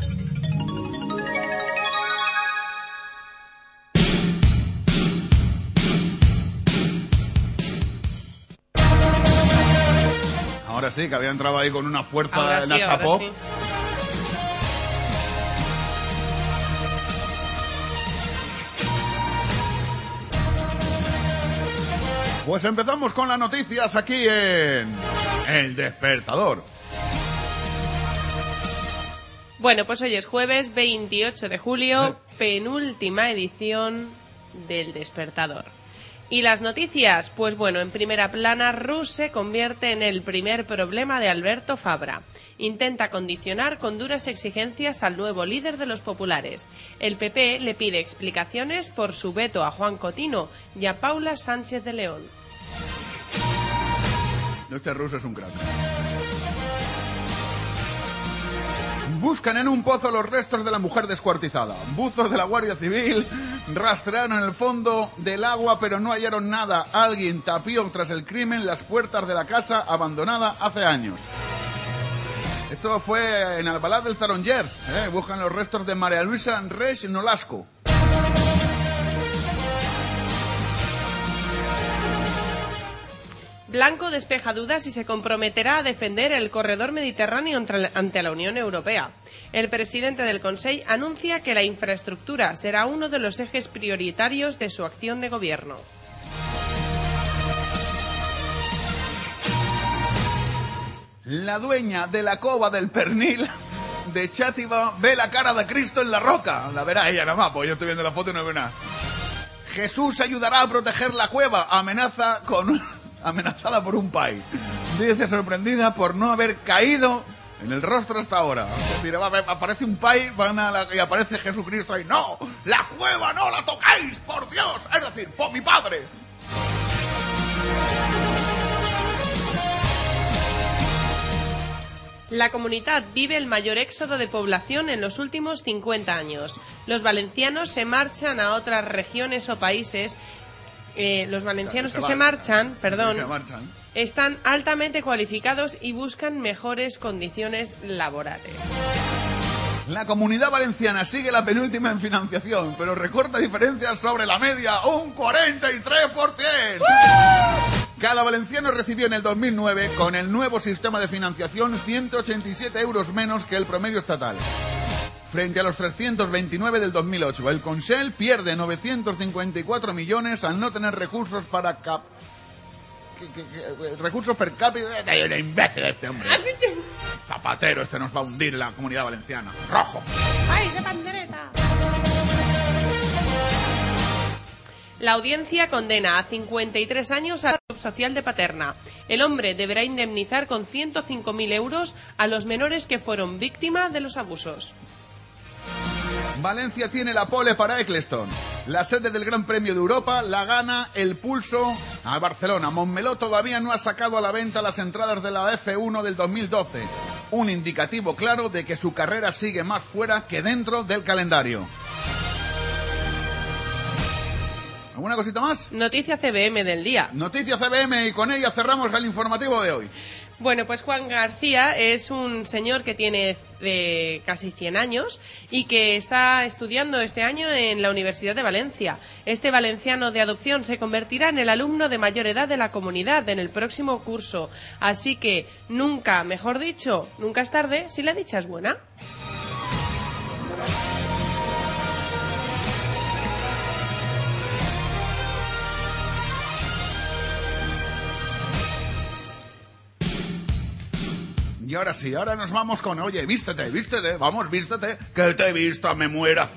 Ahora sí, que había entrado ahí con una fuerza
Ahora
en
sí, ahora
Pop.
sí.
Pues empezamos con las noticias aquí en El Despertador.
Bueno, pues hoy es jueves 28 de julio, penúltima edición del Despertador. Y las noticias, pues bueno, en primera plana, Rus se convierte en el primer problema de Alberto Fabra. Intenta condicionar con duras exigencias al nuevo líder de los populares. El PP le pide explicaciones por su veto a Juan Cotino y a Paula Sánchez de León.
Este ruso es un crack. Buscan en un pozo los restos de la mujer descuartizada. Buzos de la Guardia Civil rastrearon el fondo del agua, pero no hallaron nada. Alguien tapió tras el crimen las puertas de la casa abandonada hace años. Esto fue en Albalá del Tarongers. ¿eh? Buscan los restos de María Luisa Resch Nolasco.
Blanco despeja dudas y se comprometerá a defender el corredor mediterráneo ante la- Unión Europea. El presidente del Consejo anuncia que la infraestructura será uno de los ejes prioritarios de su acción de gobierno.
La dueña de la cova del pernil de Chátiva ve la cara de Cristo en la roca. La verá ella nada más, pues yo estoy viendo la foto y no veo nada. Jesús ayudará a proteger la cueva. Amenaza con amenazada por un país. Dice sorprendida por no haber caído en el rostro hasta ahora. Es decir, aparece un país y aparece Jesucristo ahí. ¡No! ¡La cueva no la tocáis! ¡Por Dios! Es decir, por mi padre.
La comunidad vive el mayor éxodo de población en los últimos 50 años. Los valencianos se marchan a otras regiones o países. Eh, los valencianos que se marchan, perdón,
Que marchan.
están altamente cualificados y buscan mejores condiciones laborales.
La comunidad valenciana sigue la penúltima en financiación, pero recorta diferencias sobre la media, un 43%. Cada valenciano recibió en el 2009, con el nuevo sistema de financiación, 187 euros menos que el promedio estatal. Frente a los 329 del 2008, el Consell pierde 954 millones al no tener recursos para cap... que- que- que- recursos per cápita... ¡Hay un imbécil este hombre! Zapatero, este nos va a hundir la comunidad valenciana. ¡Rojo!
¡Ay, de pandereta! La audiencia condena a 53 años al Club social de Paterna. El hombre deberá indemnizar con 105.000 euros a los menores que fueron víctima de los abusos.
Valencia tiene la pole para Eccleston. La sede del Gran Premio de Europa la gana el pulso a Barcelona. Montmeló todavía no ha sacado a la venta las entradas de la F1 del 2012. Un indicativo claro de que su carrera sigue más fuera que dentro del calendario. ¿Alguna cosita más?
Noticia CBM del día.
Noticia CBM y con ella cerramos el informativo de hoy.
Bueno, pues Juan García es un señor que tiene eh, casi 100 años y que está estudiando este año en la Universidad de Valencia. Este valenciano de adopción se convertirá en el alumno de mayor edad de la comunidad en el próximo curso. Así que nunca, mejor dicho, nunca es tarde si la dicha es buena.
Y ahora sí, ahora nos vamos con, oye, vístete, vístete, vamos, vístete, que te he visto, me muera.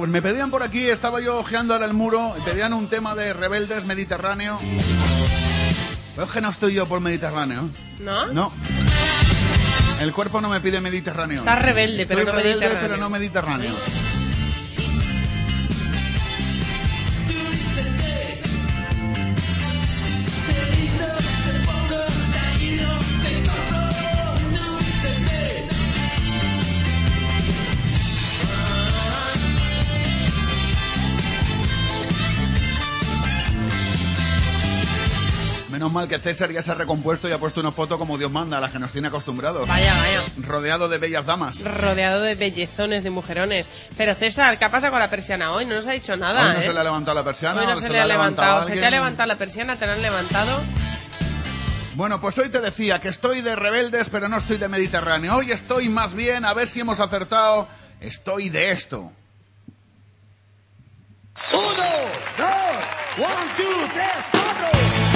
Pues me pedían por aquí, estaba yo ojeando ahora el muro, y pedían un tema de rebeldes mediterráneo. Pero es que no estoy yo por Mediterráneo.
¿No?
No. El cuerpo no me pide Mediterráneo.
Estás rebelde, pero
Estoy
no
rebelde,
mediterráneo.
pero no Mediterráneo. Menos mal que César ya se ha recompuesto y ha puesto una foto como Dios manda, a las que nos tiene acostumbrados.
Vaya, vaya.
Rodeado de bellas damas.
Rodeado de bellezones, de mujerones. Pero César, ¿qué pasa con la persiana hoy? No nos ha dicho nada,
Hoy no
¿eh?
se le ha levantado la persiana.
Hoy no se,
se
le ha levantado. ¿Se te ha levantado la persiana? ¿Te la han levantado?
Bueno, pues hoy te decía que estoy de rebeldes, pero no estoy de Mediterráneo. Hoy estoy más bien, a ver si hemos acertado, estoy de esto.
Uno, dos, one, two, tres, cuatro.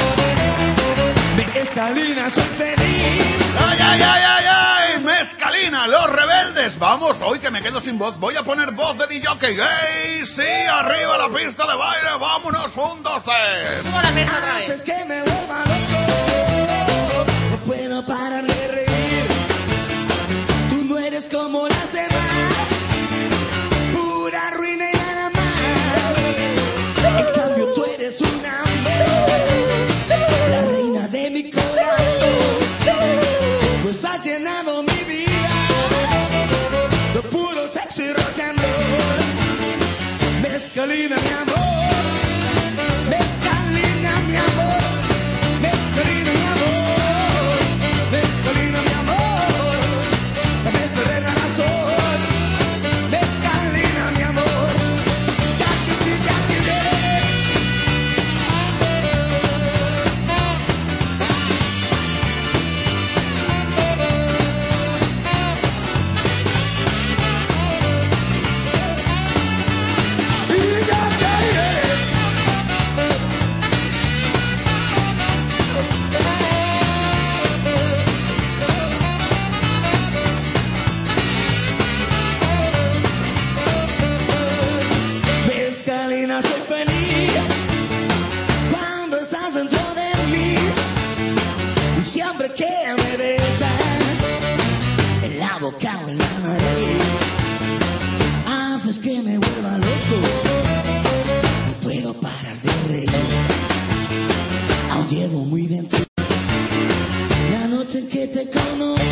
Mezcalina, soy feliz.
¡Ay, ay, ay, ay, ay! ¡Mezcalina, los rebeldes! Vamos, hoy que me quedo sin voz, voy a poner voz de DJ. ¡Ey, sí! ¡Arriba la pista de baile! ¡Vámonos! ¡Un, dos, tres!
Subo la mesa otra vez.
Haces que me vuelva loco. No puedo parar noche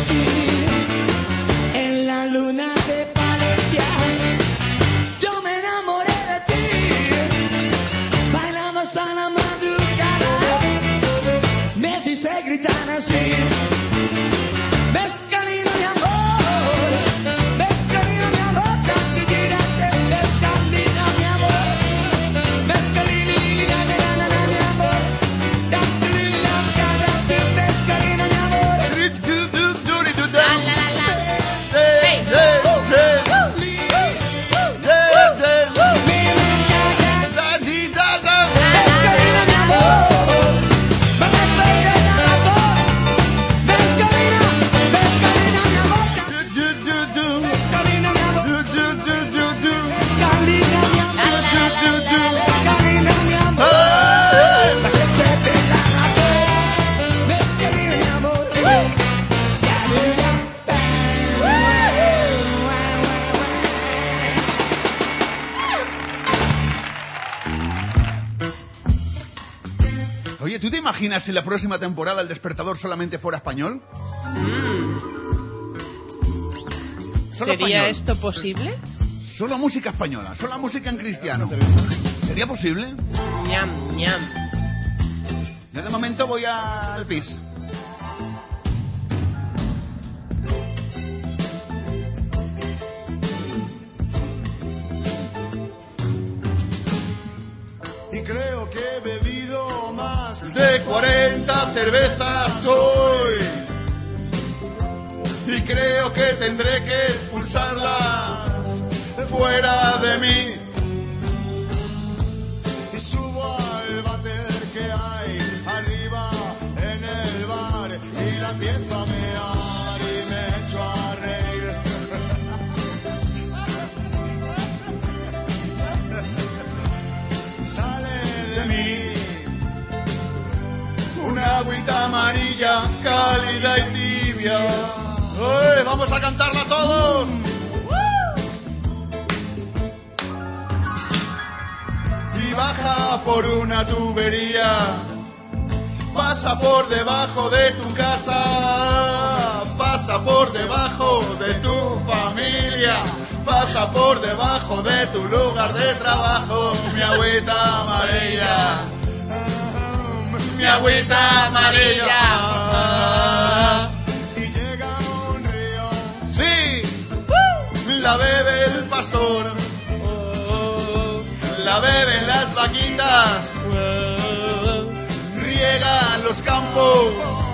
imaginas si la próxima temporada el despertador solamente fuera español? Solo
¿Sería
español.
esto posible?
Solo música española, solo música en cristiano. ¿Sería posible?
Ñam, ñam.
Yo de momento voy al pis. 40 cervezas hoy. Y creo que tendré que expulsarlas fuera de mí.
Y subo al váter que hay arriba en el bar y la empiezo a
agüita amarilla, cálida y tibia. ¡Eh! ¡Vamos a cantarla todos! Y baja por una tubería, pasa por debajo de tu casa, pasa por debajo de tu familia, pasa por debajo de tu lugar de trabajo, mi agüita amarilla, mi agüita amarilla. Sí, la bebe el pastor, la beben las vaquitas, riega los campos.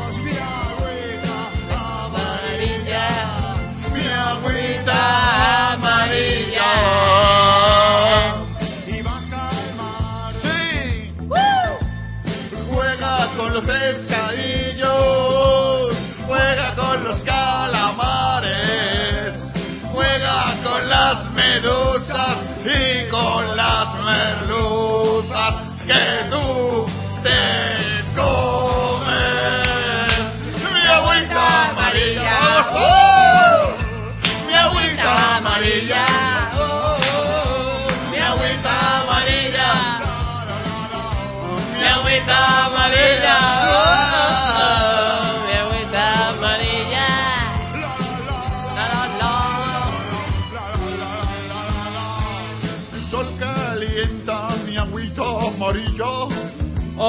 Μελούσας, Νικόλας Μελούσας και του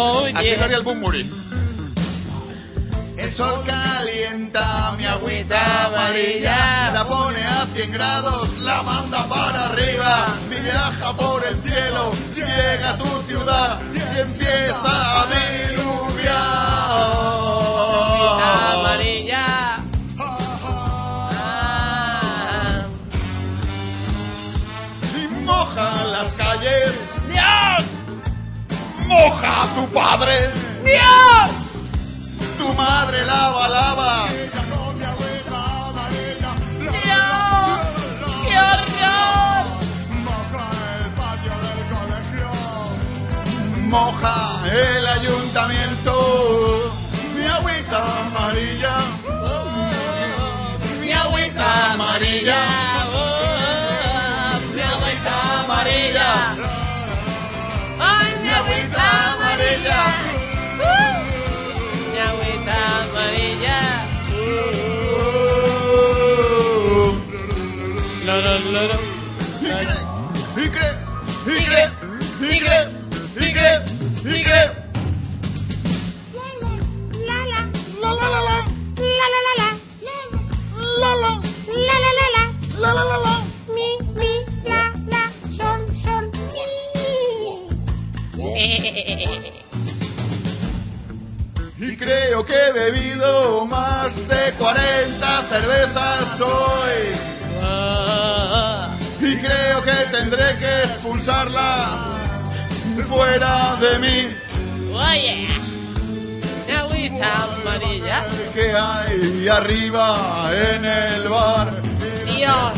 Así lo haría el Bumburi. El sol calienta mi agüita amarilla, la pone a 100 grados, la manda para arriba, viaja por el cielo, llega a tu ciudad y empieza a diluviar.
amarilla.
Y moja las calles. ¡Dios! Moja tu padre. ¡Dios! Tu madre lava, lava.
¡Qué horror!
Moja el ayuntamiento. Mi agüita amarilla. Tigre, tigre.
La la la la la la la la la la la la la la la la la la la la mi mi la la sol sol mi
Y creo que he bebido más de 40 cervezas hoy. Y creo que tendré que expulsarla fuera de mí.
Oye, mi agüita amarilla.
Que hay arriba en el bar.
Dios.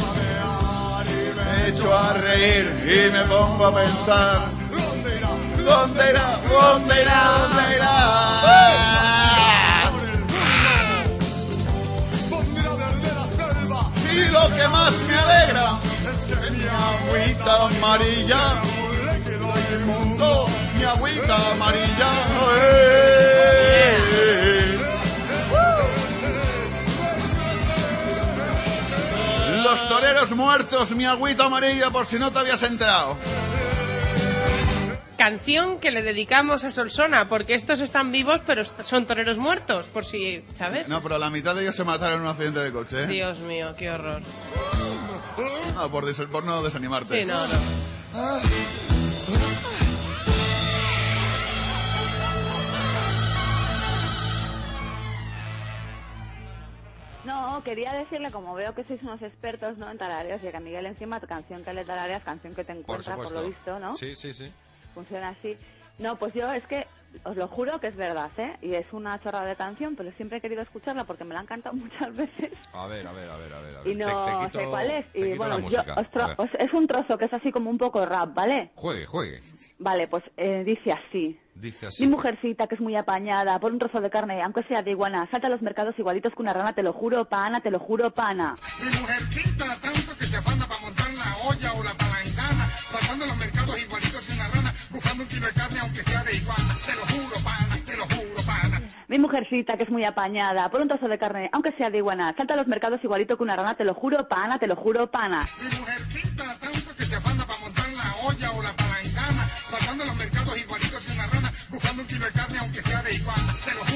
Me echo a reír y me pongo a pensar. ¿Dónde irá? ¿Dónde irá? ¿Dónde irá? Y lo que más me alegra es que mi agüita amarilla el mundo, mi agüita amarilla. Los toreros muertos, mi agüita amarilla, por si no te habías enterado.
Canción que le dedicamos a Solsona, porque estos están vivos, pero son toreros muertos, por si, ¿sabes?
No, pero la mitad de ellos se mataron en un accidente de coche. ¿eh?
Dios mío, qué horror.
No, por, des- por no desanimarte.
Sí, no, no.
No, quería decirle, como veo que sois unos expertos ¿no? en tarareos y que a Miguel encima canción que le tarareas, canción que te
Por
encuentra, por,
supuesto.
lo visto, ¿no?
Sí, sí, sí.
Funciona así. No, pues yo es que Os lo juro que es verdad, ¿eh? Y es una chorrada de canción, pero siempre he querido escucharla porque me la han cantado muchas veces
A ver, a ver, a ver, a ver. a ver.
y no
Te- te quito-
sé cuál es. Y bueno, yo os tro-
A
os- es un trozo que es así como un poco rap, ¿vale?
Juegue, juegue.
Vale, pues eh, dice así.
Dice así.
Mi mujercita, que es muy apañada, por un trozo de carne, aunque sea de iguana, salta a los mercados igualitos que una rana, te lo juro, pana, te lo juro, pana.
Mi mujer pinta tanto que se afana para montar la olla o la palangana, saltando los mercados igualitos que una rana, buscando un kilo de carne aunque sea de iguana.
Mi mujercita, que es muy apañada, por un trozo de carne, aunque sea de iguana, salta a los mercados igualito que una rana, te lo juro, pana, te lo juro, pana.
Mi mujer pinta tanto que se afana para montar la olla o la palangana, saltando los mercados igualitos que una rana, buscando un kilo de carne aunque sea de iguana. Te lo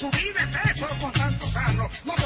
Subí de peso con tanto carro. No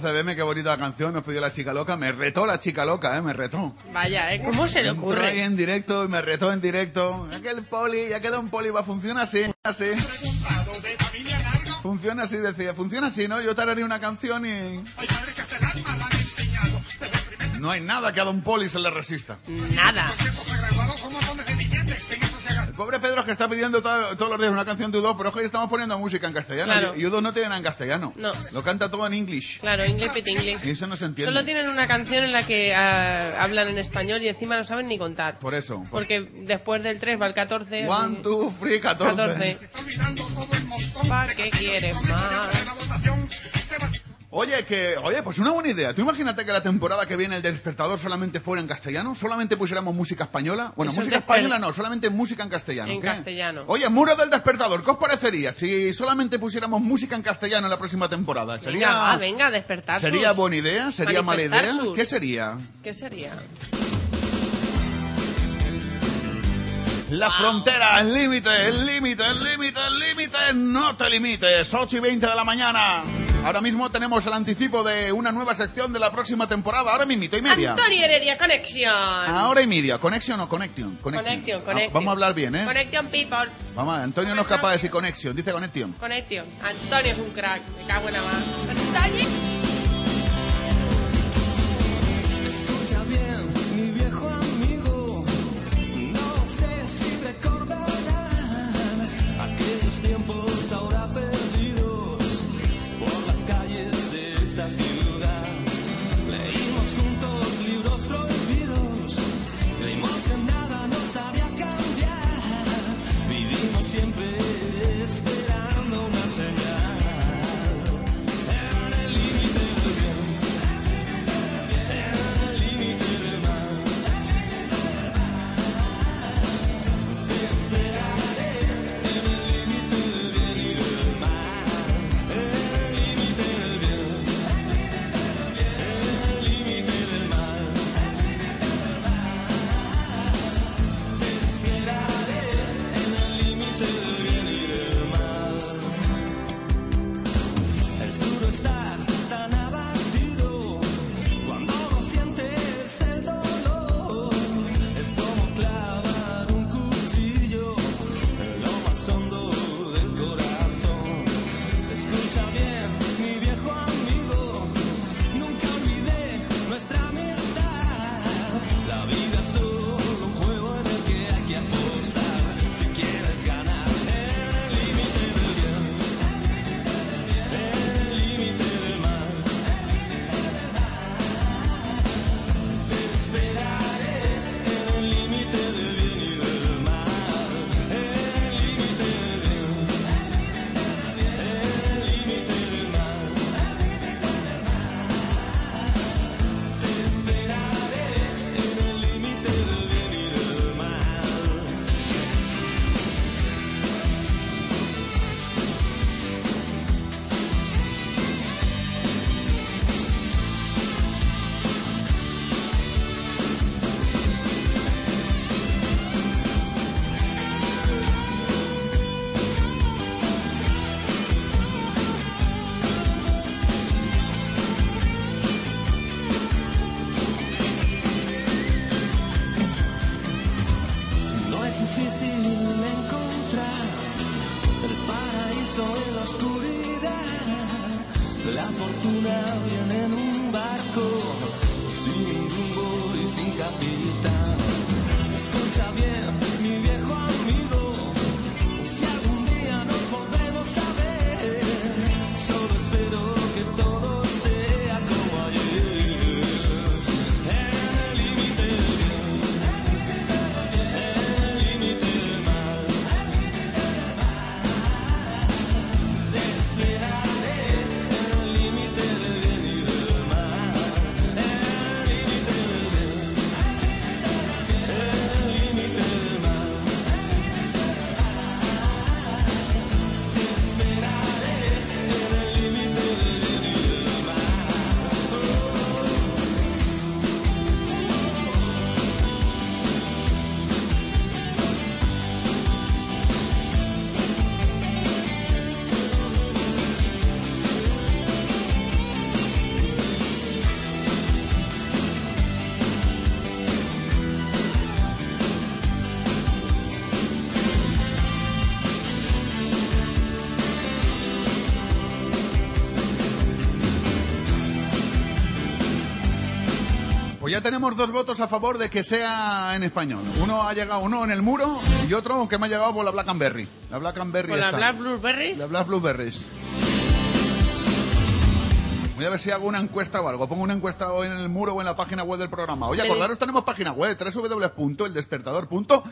desgracia
¿Has visto CBM? Qué bonita canción nos pidió la chica loca. Me retó la chica loca, ¿eh? Me retó.
Vaya, ¿eh? ¿Cómo se le
Entró ahí
ocurre?
en directo y me retó en directo. Aquel poli, ya queda un poli, va, funciona así, así. Funciona así, decía, funciona así, ¿no? Yo tararía una canción y... No hay nada que a Don Poli se le resista.
Nada.
Pobre Pedro que está pidiendo to- todos los días una canción de U2, pero hoy estamos poniendo música en castellano.
Claro.
Y U2 no tiene nada en castellano.
No.
Lo canta todo en English.
Claro, English pit English.
Y eso no se entiende.
Solo tienen una canción en la que ah, hablan en español y encima no saben ni contar.
Por eso.
Porque después del 3 va el 14.
One, two, three, 14.
¿Para qué quieres más?
Oye, que, oye, pues una buena idea. Tú imagínate que la temporada que viene el despertador solamente fuera en castellano, solamente pusiéramos música española. Bueno,
Eso
música
es
española no, solamente música en castellano.
En
¿qué?
castellano.
Oye, muro del despertador, ¿qué os parecería si solamente pusiéramos música en castellano en la próxima temporada?
Venga,
Sería,
va, venga, despertar
sería buena idea, sería mala idea.
sus-
¿Qué sería?
¿Qué sería?
La frontera, el límite, el límite, el límite, el límite, no te limites. 8 y 20 de la mañana. Ahora mismo tenemos el anticipo de una nueva sección de la próxima temporada. Ahora mismito y media.
Antonio Heredia Connection.
Ahora y media. Connection o connection.
Connection,
Ah,
connection.
Vamos a hablar bien, ¿eh?
Connection people.
Vamos, Antonio no es capaz de decir connection, dice connection.
Connection. Antonio es un crack. Me cago en la mano. Antonio.
Escucha bien, tiempos ahora perdidos por las calles de esta ciudad. Leímos juntos libros prohibidos, creímos que nada nos haría cambiar, vivimos siempre esperando
ya tenemos dos votos a favor de que sea en español. Uno ha llegado, uno en el muro y otro que me ha llegado por la Blackberry. La Blackberry
¿Con las
esta.
Black Blueberries?
La Black Blueberries. Voy a ver si hago una encuesta o algo. Pongo una encuesta o en el muro o en la página web del programa. Oye, acordaros, tenemos página web, www.eldespertador.eu.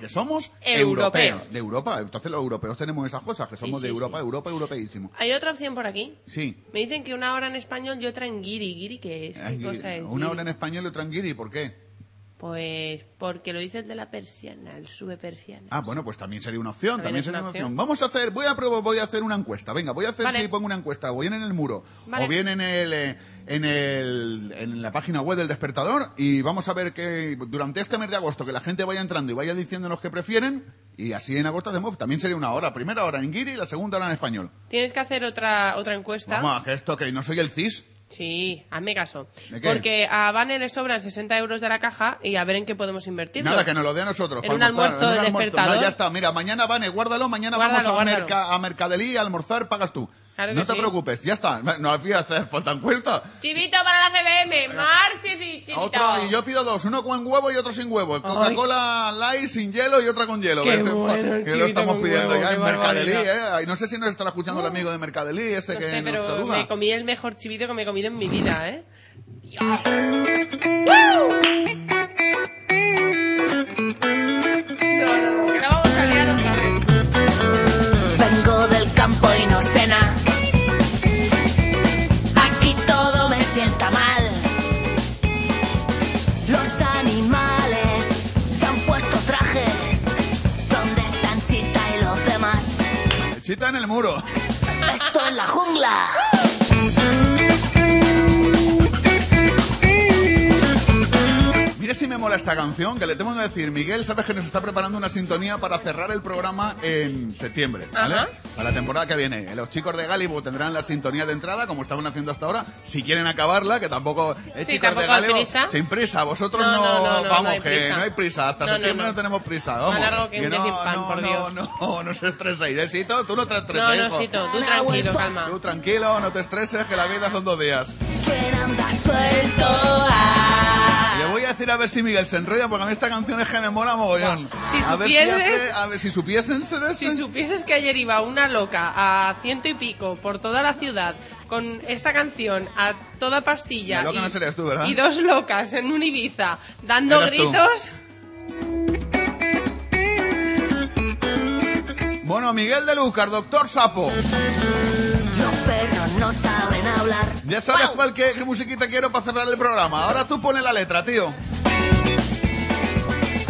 Porque somos
Europeos.
europeos. De Europa. Entonces los europeos tenemos esas cosas, que somos
Sí,
de
sí,
Europa, Europa, europeísimo.
Hay otra opción por aquí.
Sí.
Me dicen que una hora en español y otra en guiri. ¿Guiri qué es? ¿Qué cosa es?
Una hora en español y otra en guiri, ¿por qué?
Pues porque lo dice el de la persiana, el sube persiana.
Ah, bueno, pues también sería una opción,
También
sería
una
opción.
opción.
Vamos a hacer, voy a probar, voy a hacer una encuesta. Venga, voy a hacer
Vale.
si pongo una encuesta, o bien en el muro,
Vale.
o bien en el, eh, en el, en la página web del despertador, y vamos a ver que durante este mes de agosto que la gente vaya entrando y vaya diciéndonos que prefieren, y así en agosto hacemos, también sería una hora, primera hora en guiri y la segunda hora en español.
Tienes que hacer otra otra encuesta.
Vamos, que esto que no soy el CIS.
Sí, hazme caso.
¿De qué?
Porque a Vane le sobran 60 euros de la caja y a ver en qué podemos invertir.
Nada, que nos lo dé a nosotros.
En
para
un
almorzar,
almuerzo despertador.
No, ya está, mira, mañana, Vane, guárdalo, mañana
Guárdalo,
vamos a, merca- a Mercadelí a almorzar, pagas tú.
Claro
no te
sí.
preocupes, ya está. No había hacer falta encuesta.
Chivito para la CBM, marche, chivito.
Otro, y yo pido dos, uno con huevo y otro sin huevo. Coca-Cola light sin hielo y otra con hielo.
Qué
Ese,
bueno, el
que lo estamos pidiendo
huevo,
ya en Mercadelí. ¿eh? Ay, no sé si nos estará escuchando el amigo de Mercadelí, ese
No
que
sé,
nos
pero
saluda.
me comí el mejor chivito que me he comido en mi vida, ¿eh?
Vengo Esto es la jungla.
Si me mola esta canción, que le tengo que decir, Miguel, sabes que nos está preparando una sintonía para cerrar el programa en septiembre, ¿vale?
Ajá.
Para la temporada que viene. Los chicos de Galibo tendrán la sintonía de entrada, como estaban haciendo hasta ahora. Si quieren acabarla, que tampoco... Eh,
Sí,
chicos de
tampoco hay
Galibo,
prisa.
sin prisa. Vosotros
No,
no,
no, no, no,
vamos,
no
que
prisa.
no hay prisa. Hasta
No, no,
septiembre no,
no.
tenemos prisa, vamos.
Más largo que un
no,
sin pan,
no,
por
no,
Dios.
No, no, se estreséis, ¿eh, Sito? Tú no te estreses,
No, no,
hijo.
Sito, tú tranquilo, calma.
Tú tranquilo, no te estreses, que la vida son dos días.
¿Quién anda suelto?
Voy a decir a ver si Miguel se enrolla, porque a mí esta canción es que me mola mogollón.
Si
a ver si
supieses-
hace- a ver si supiesen ser ese.
Si supieses que ayer iba una loca a ciento y pico por toda la ciudad con esta canción a toda pastilla
loca
y,
no serías tú, ¿verdad?
y dos locas en un Ibiza dando
Eras tú.
gritos,
Bueno, Miguel de Lucar, doctor Sapo.
No saben hablar.
Ya sabes cuál qué, qué musiquita quiero para cerrar el programa. Ahora tú pones la letra, tío.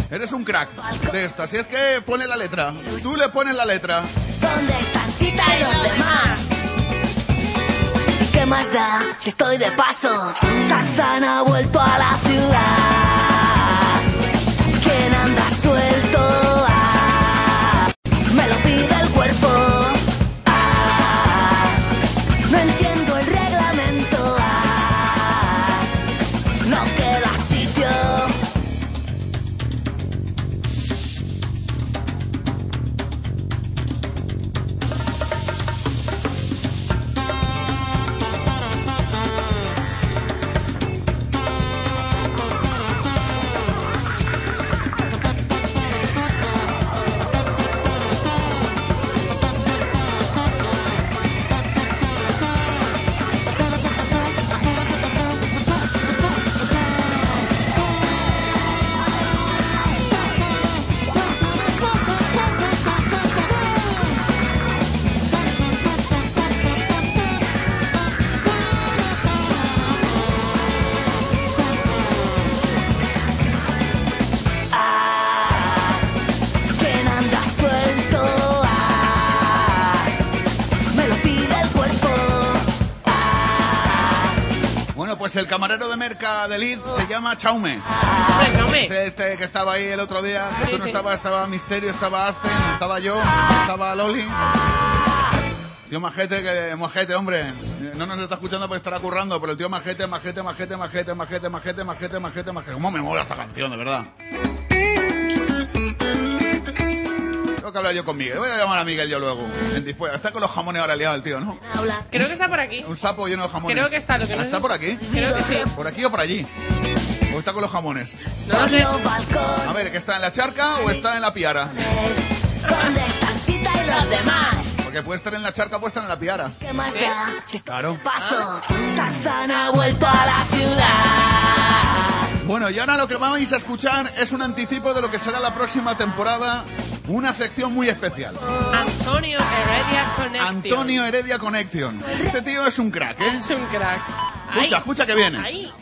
Eres un crack de esto, así es que pone la letra. Tú le pones la letra.
¿Dónde están Chita y los demás? ¿Y qué más da si estoy de paso? Tarzán ha vuelto a la ciudad. ¿Quién anda suelto?
Pues el camarero de Merca de Liz se llama Chaume.
Chaume.
Este, este que estaba ahí el otro día, que tú no estabas, estaba Misterio, estaba Arce, estaba yo, estaba Loli. Tío Majete, que Majete, hombre, eh, no nos está escuchando porque estará currando, pero el tío Majete, Majete, Majete, Majete, Majete, Majete, Majete, Majete, Majete. ¿Cómo me mola esta canción, de verdad? Tengo que hablar yo con Miguel. Voy a llamar a Miguel yo luego. En Dispuesta. Está con los jamones ahora liado el tío, ¿no?
Creo que está por aquí.
Un sapo lleno de jamones.
Creo que está, lo que no
¿Está por aquí?
Creo que sí.
¿Por aquí o por allí? ¿O está con los jamones?
No lo sé.
A ver, ¿que está en la charca o está en la piara?
y los demás.
Porque puede estar en la charca, puede estar en la piara.
¿Qué más da?
Claro.
paso, Tarzán ha vuelto a la ciudad.
Bueno, y ahora lo que vais a escuchar es un anticipo de lo que será la próxima temporada. Una sección muy especial.
Antonio Heredia Connection.
Antonio Heredia Connection. Este tío es un crack, ¿eh?
Es un crack.
Escucha,
Ay,
escucha que viene.
Ahí.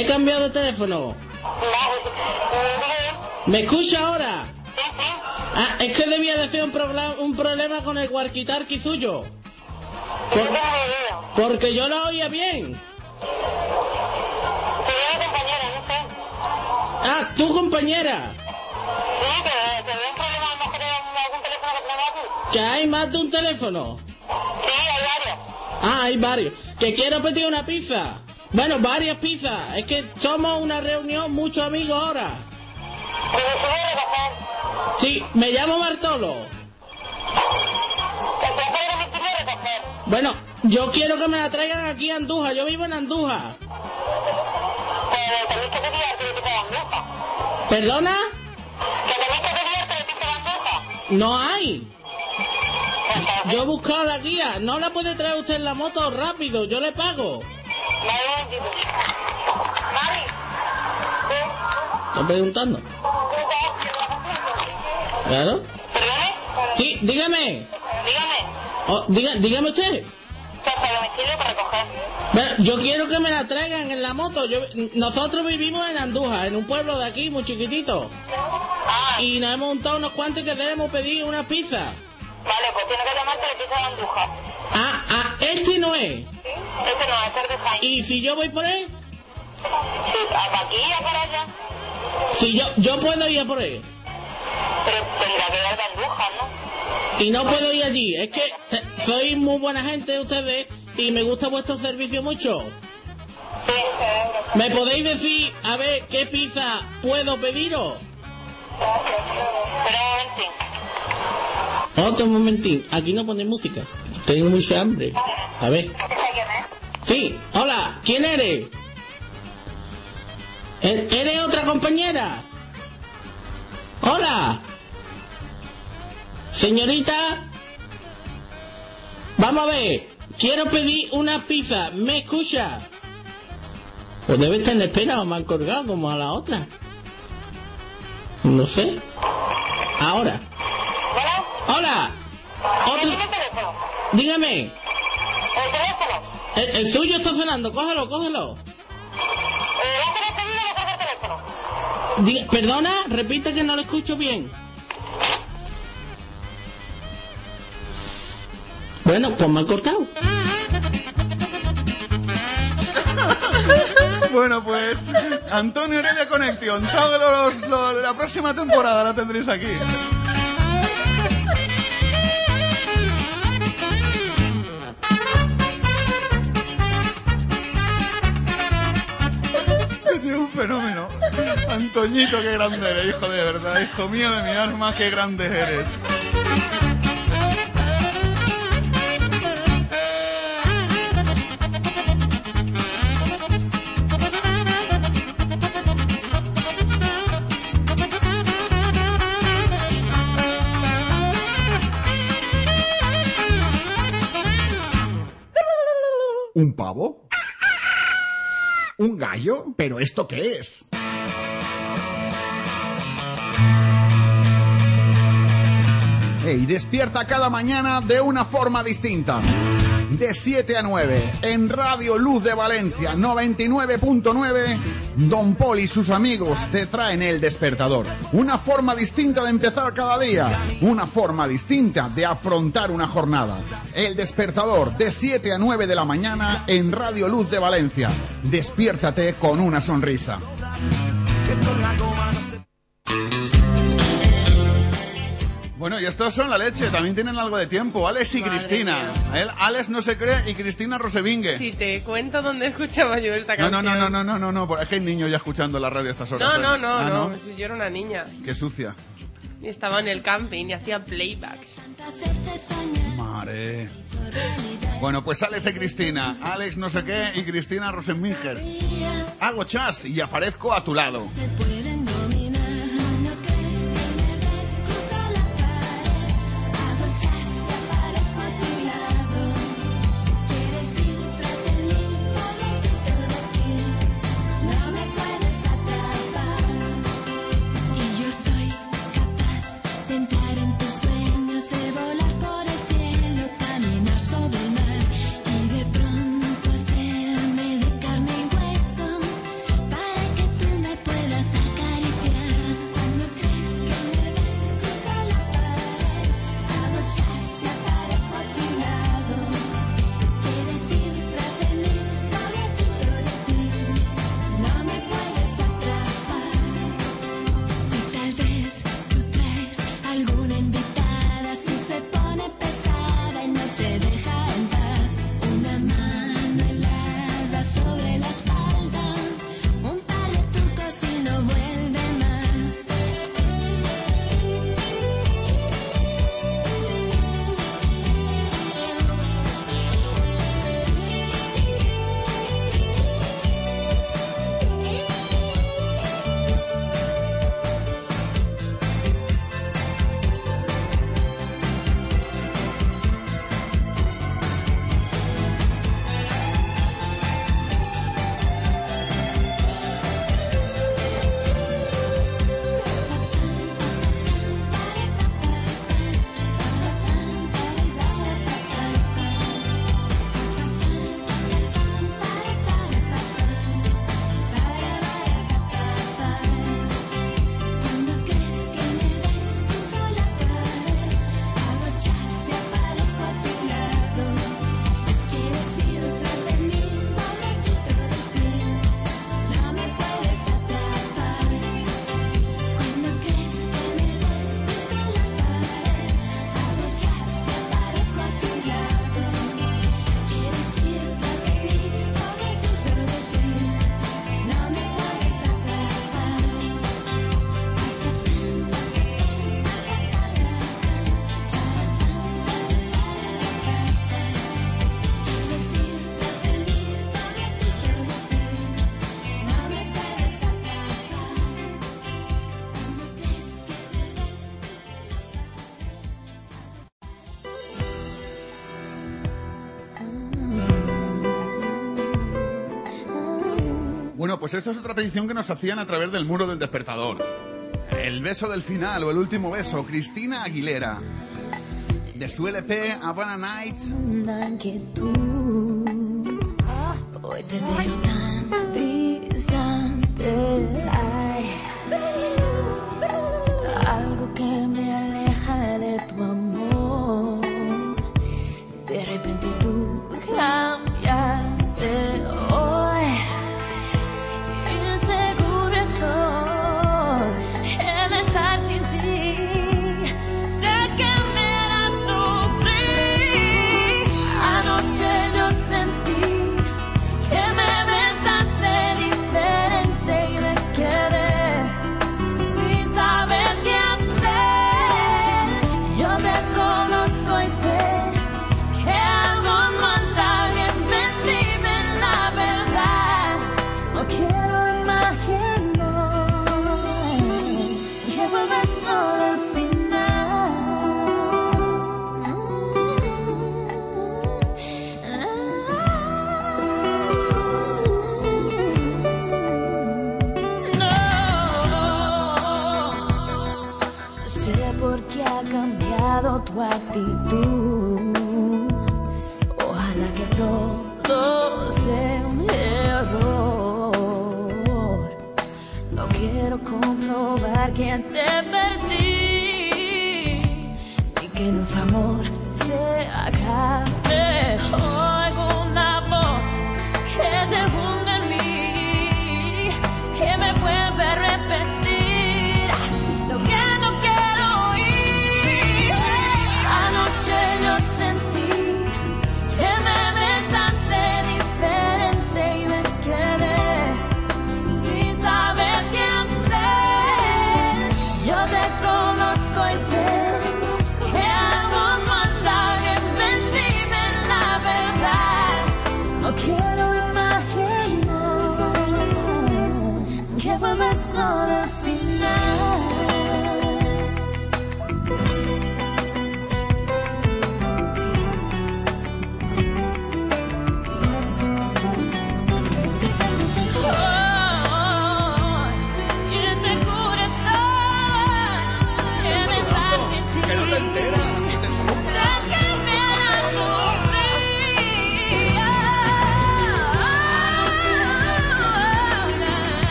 He cambiado de teléfono. ¿Me escucha ahora? Ah, es que debía decir un, un problema con el walkie suyo. Porque yo la oía bien. Ah, tu compañera. Que hay más de un teléfono? Sí, hay varios. Ah, hay varios. ¿Que quiero pedir una pizza? Bueno, varias pizzas. Es que somos una reunión, muchos amigos ahora. Sí, me llamo Bartolo. Bueno, yo quiero que me la traigan aquí a Andújar. Yo vivo en Andújar. ¿Perdona? No hay. Yo he buscado la guía. No la puede traer usted en la moto rápido. Yo le pago. Estoy preguntando. ¿Claro? Sí, dígame. Oh, diga- dígame usted. Bueno, yo quiero que me la traigan en la moto. Yo, nosotros vivimos en Andújar, en un pueblo de aquí muy chiquitito. Y nos hemos montado unos cuantos que queremos pedir una pizza.
Vale, pues tiene que llamarte de pizza de Andújar.
Ah, ah, este no es.
Este no, este es de Jaén.
¿Y si yo voy por él?
Sí, ¿a aquí y a por allá?
Si yo, yo puedo ir a por él.
Pero tendrá que ir de Andújar, ¿no?
Y no puedo ir allí. Es que sois muy buena gente ustedes y me gusta vuestro servicio mucho. ¿Me podéis decir, a ver, qué pizza puedo pediros?
Pero un.
Otro momentín. Aquí no pone música. Tengo mucha hambre. A ver. Sí. Hola. ¿Quién eres? ¿E- ¿Eres otra compañera? Hola. Señorita. Vamos a ver. Quiero pedir una pizza. ¿Me escucha? Pues debe estar en espera o me han colgado como a la otra. No sé. Ahora. Hola. Otro- Dígame.
¿El teléfono?
El, el suyo está sonando. Cógelo, cógelo.
Eh,
Perdona, repite que no lo escucho bien. Bueno, pues me han cortado.
Bueno, pues Antonio Heredia los, lo- la próxima temporada la tendréis aquí. fenómeno. Antoñito, qué grande eres, hijo de verdad. Hijo mío de mi alma, qué grande eres.
¿Un pavo? ¿Un gallo? ¿Pero esto qué es?
Ey, despierta cada mañana de una forma distinta. De 7 a 9, en Radio Luz de Valencia 99.9, Don Paul y sus amigos te traen el despertador. Una forma distinta de empezar cada día, una forma distinta de afrontar una jornada. El despertador de 7 a 9 de la mañana en Radio Luz de Valencia. Despiértate con una sonrisa. Bueno, y estos son la leche, también tienen algo de tiempo. Alex y
Madre
Cristina. Él, Alex no se cree y Cristina Rosevingue.
Si te cuento dónde escuchaba yo esta
No,
canción.
no, no, no, no, no, no, no, es que hay niños ya escuchando la radio a estas horas.
No,
¿eh?
no, no,
Ah,
no, Si yo era una niña.
Qué sucia.
Y estaba en el camping y hacía playbacks.
Mare. Bueno, pues Alex y Cristina. Alex no sé qué y Cristina Rosenminger. Hago chas y aparezco a tu lado.
pueden
pues esto es otra petición que nos hacían a través del muro del despertador. El beso del final o el último beso, Cristina Aguilera. De su LP Havana Nights.
Inquietud. Hoy te veo tan distante.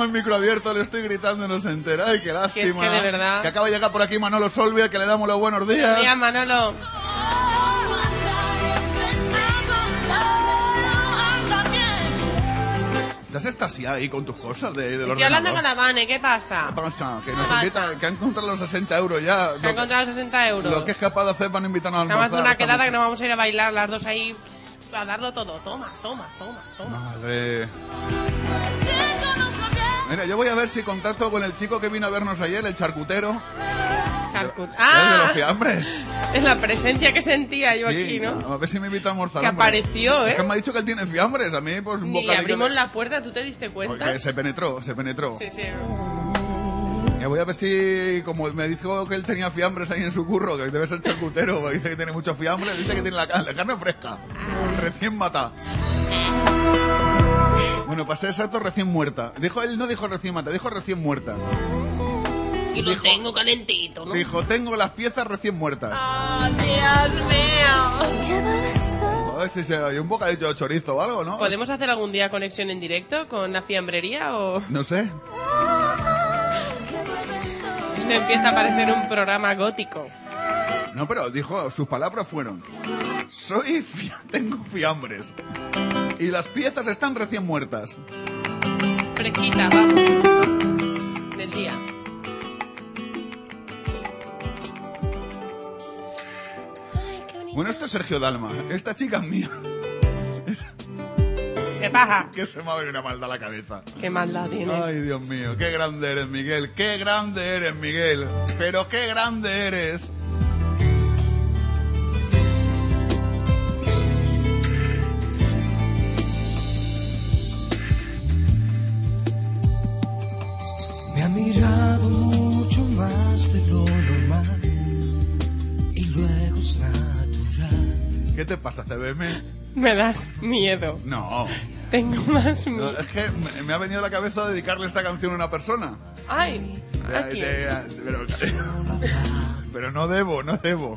Tengo el micro abierto, le estoy gritando, no se entera. Ay, qué lástima.
Que es que de verdad-
Que acaba de llegar por aquí Manolo Solvia, que le damos los buenos días.
Mira, Manolo.
Estás extasiada ahí con tus cosas de, del
Estoy hablando con la Vane, ¿qué pasa?
¿Qué pasa? Que
¿Qué
nos
pasa?
invita, que han encontrado los 60 euros ya.
Me
Lo,
ha encontrado 60 euros.
lo que es capaz de hacer para no invitarnos a almorzar.
de una quedada que nos vamos a ir a bailar las dos ahí a darlo todo. Toma, toma, toma, toma.
Madre. Mira, yo voy a ver si contacto con el chico que vino a vernos ayer, el charcutero.
Charcut.
El de los
¡Ah!
fiambres.
Es la presencia que sentía yo
Sí,
aquí, ¿no?
A ver si me invita a almorzar.
Que
hombre.
apareció, ¿eh?
Es que me ha dicho que él tiene fiambres. A mí, pues un
Y abrimos
de-
la puerta, ¿tú te diste cuenta?
Porque se penetró, se penetró.
Sí, sí.
Ya voy a ver si, como me dijo que él tenía fiambres ahí en su curro, que debe ser charcutero, dice que tiene muchos fiambres, dice que tiene la, la carne fresca, recién matada. Bueno, para ser exacto, recién muerta. Dijo él, no dijo recién matada, dijo recién muerta.
Y lo tengo calentito, ¿no?
Dijo, tengo las piezas recién muertas.
¡Oh, Dios mío!
A ver si se hay un bocadillo de chorizo o algo, ¿no?
¿Podemos hacer algún día conexión en directo con la fiambrería o...?
No sé.
Esto empieza a parecer un programa gótico.
No, pero dijo, sus palabras fueron, soy, fi- tengo fiambres. Y las piezas están recién muertas.
Fresquita, vamos. Del día.
Bueno, esto es Sergio Dalma. Esta chica es mía.
¿Qué paja?
Que se me ha venido una maldad a la cabeza.
Qué maldad tiene.
Ay, Dios mío, qué grande eres, Miguel. Qué grande eres, Miguel. Pero qué grande eres.
Mirado mucho más de lo normal y luego es natural.
¿Qué te pasa, CBM?
Me das miedo.
No.
Tengo más
No,
miedo.
es que me- me ha venido a la cabeza dedicarle esta canción a una persona.
Ay, aquí.
pero, pero no debo, no debo.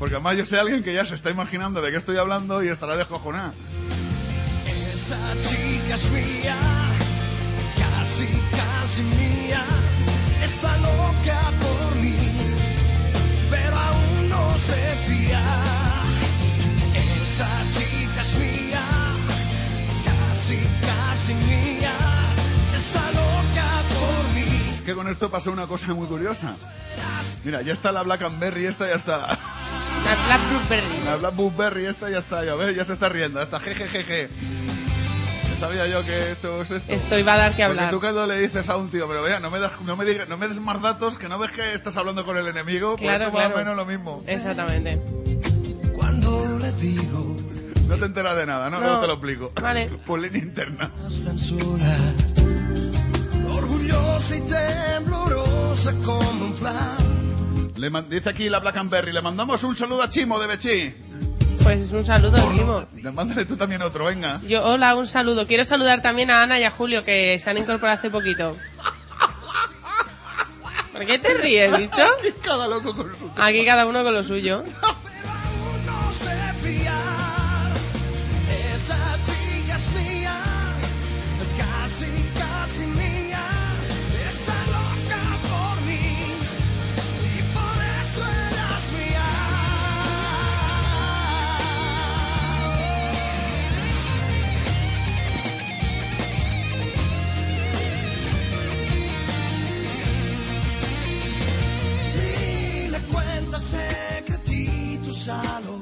Porque además yo sé alguien que ya se está imaginando de qué estoy hablando y estará de cojonar.
Esa chica es mía, casi, casi mía. Está loca por mí, pero aún no se fía. Esa chica es mía, casi, casi mía. Está loca por mí.
Que con esto pasó una cosa muy curiosa. Mira, ya está la Blackberry, esta ya está.
La Black Blueberry.
La Blackberry, esta ya está, ya ves, ya se está riendo, hasta jejejeje. Sabía yo que esto es esto.
Esto iba a dar que
Porque
hablar.
tú cuando le dices a un tío, pero vea, no me, das- no me, digas- no me des más datos, que no ves que estás hablando con el enemigo, pues
Claro,
esto más
claro.
o menos lo mismo.
Exactamente.
Cuando le digo,
No te enteras de nada, ¿no?
No.
Luego te lo explico.
Vale.
Por línea interna.
orgullosa y temblorosa como un flan.
Le dice aquí la Blackberry, le mandamos un saludo a Chimo de Bechí.
Pues un saludo, Chimo.
Le mándale tú también otro, venga.
Yo, hola, un saludo. Quiero saludar también a Ana y a Julio que se han incorporado hace poquito. ¿Por qué te ríes, bicho?
Aquí cada loco con su...
Aquí cada uno con lo suyo. secreti tu
salo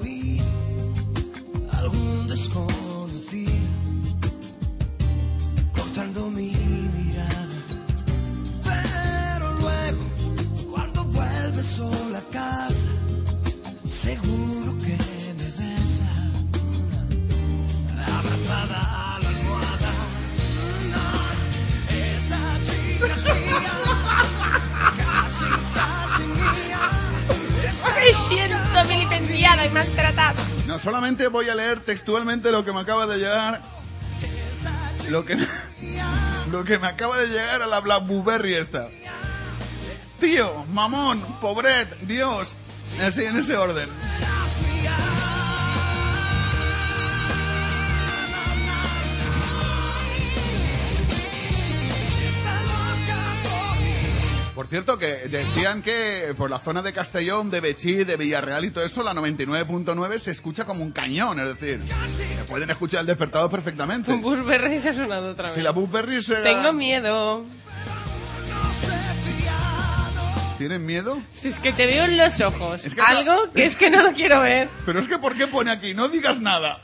solamente voy a leer textualmente lo que me acaba de llegar. Lo que, lo que me acaba de llegar a la Blackberry esta. Tío, mamón, pobret, Dios. Así, en ese orden. Cierto, que decían que por la zona de Castellón, de Bechí, de Villarreal y todo eso, la 99.9 se escucha como un cañón, es decir, que pueden escuchar el despertador perfectamente.
Burberry se ha sonado otra vez.
Si la Burberry se...
Tengo miedo.
¿Tienen miedo?
Si es que te veo en los ojos.
Es que-
Algo que es que no lo quiero ver.
Pero es que ¿por qué pone aquí? No digas nada.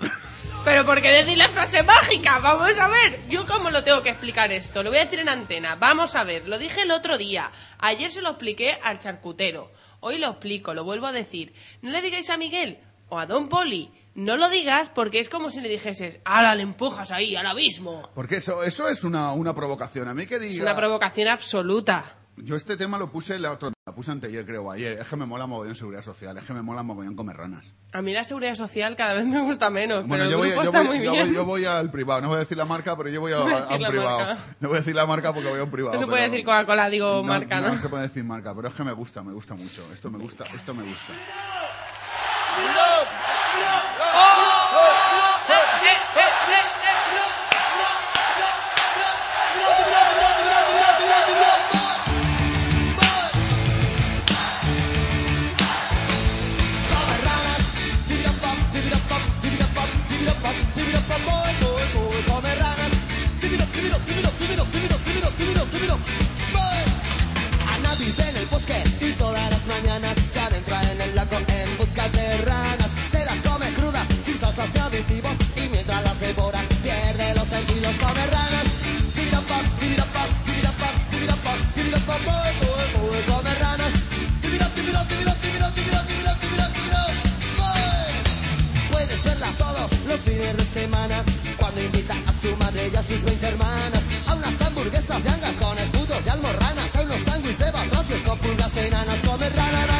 Pero ¿por qué decir la frase mágica? Vamos a ver. Yo cómo lo tengo que explicar esto. Lo voy a decir en antena. Vamos a ver. Lo dije el otro día. Ayer se lo expliqué al charcutero. Hoy lo explico. Lo vuelvo a decir. No le digáis a Miguel o a Don Poli. No lo digas porque es como si le dijeses, ¡Hala, le empujas ahí, al abismo!
Porque eso, eso es una, una provocación. A mí que diga...
Es una provocación absoluta.
Yo este tema lo puse la otra... La puse anteayer, creo, ayer. Es que me mola mogollón seguridad social. Es que me mola mogollón comer ranas.
A mí la seguridad social cada vez me gusta menos,
Bueno,
pero
yo
el
voy,
grupo
yo,
está
voy,
muy
yo,
bien.
voy, yo voy al privado. No voy a decir la marca, pero yo voy a,
No voy a
a
decir
un privado.
marca.
No voy a decir la marca porque voy a un privado.
No se puede decir Coca-Cola, digo marca, ¿no?
No se puede decir marca, pero es que me gusta, me gusta mucho. Esto me gusta, esto me gusta.
Ranas. Se las come crudas, sin salsas ni aditivos y mientras las devora pierde los sentidos. Come ranas. Boy, boy, boy. Come ranas. Puedes verla todos los fines de semana cuando invita a su madre y a sus 20 hermanas a unas hamburguesas de angas con escudos y almorranas, a unos sándwiches de batracios con pulgas enanas, come rana,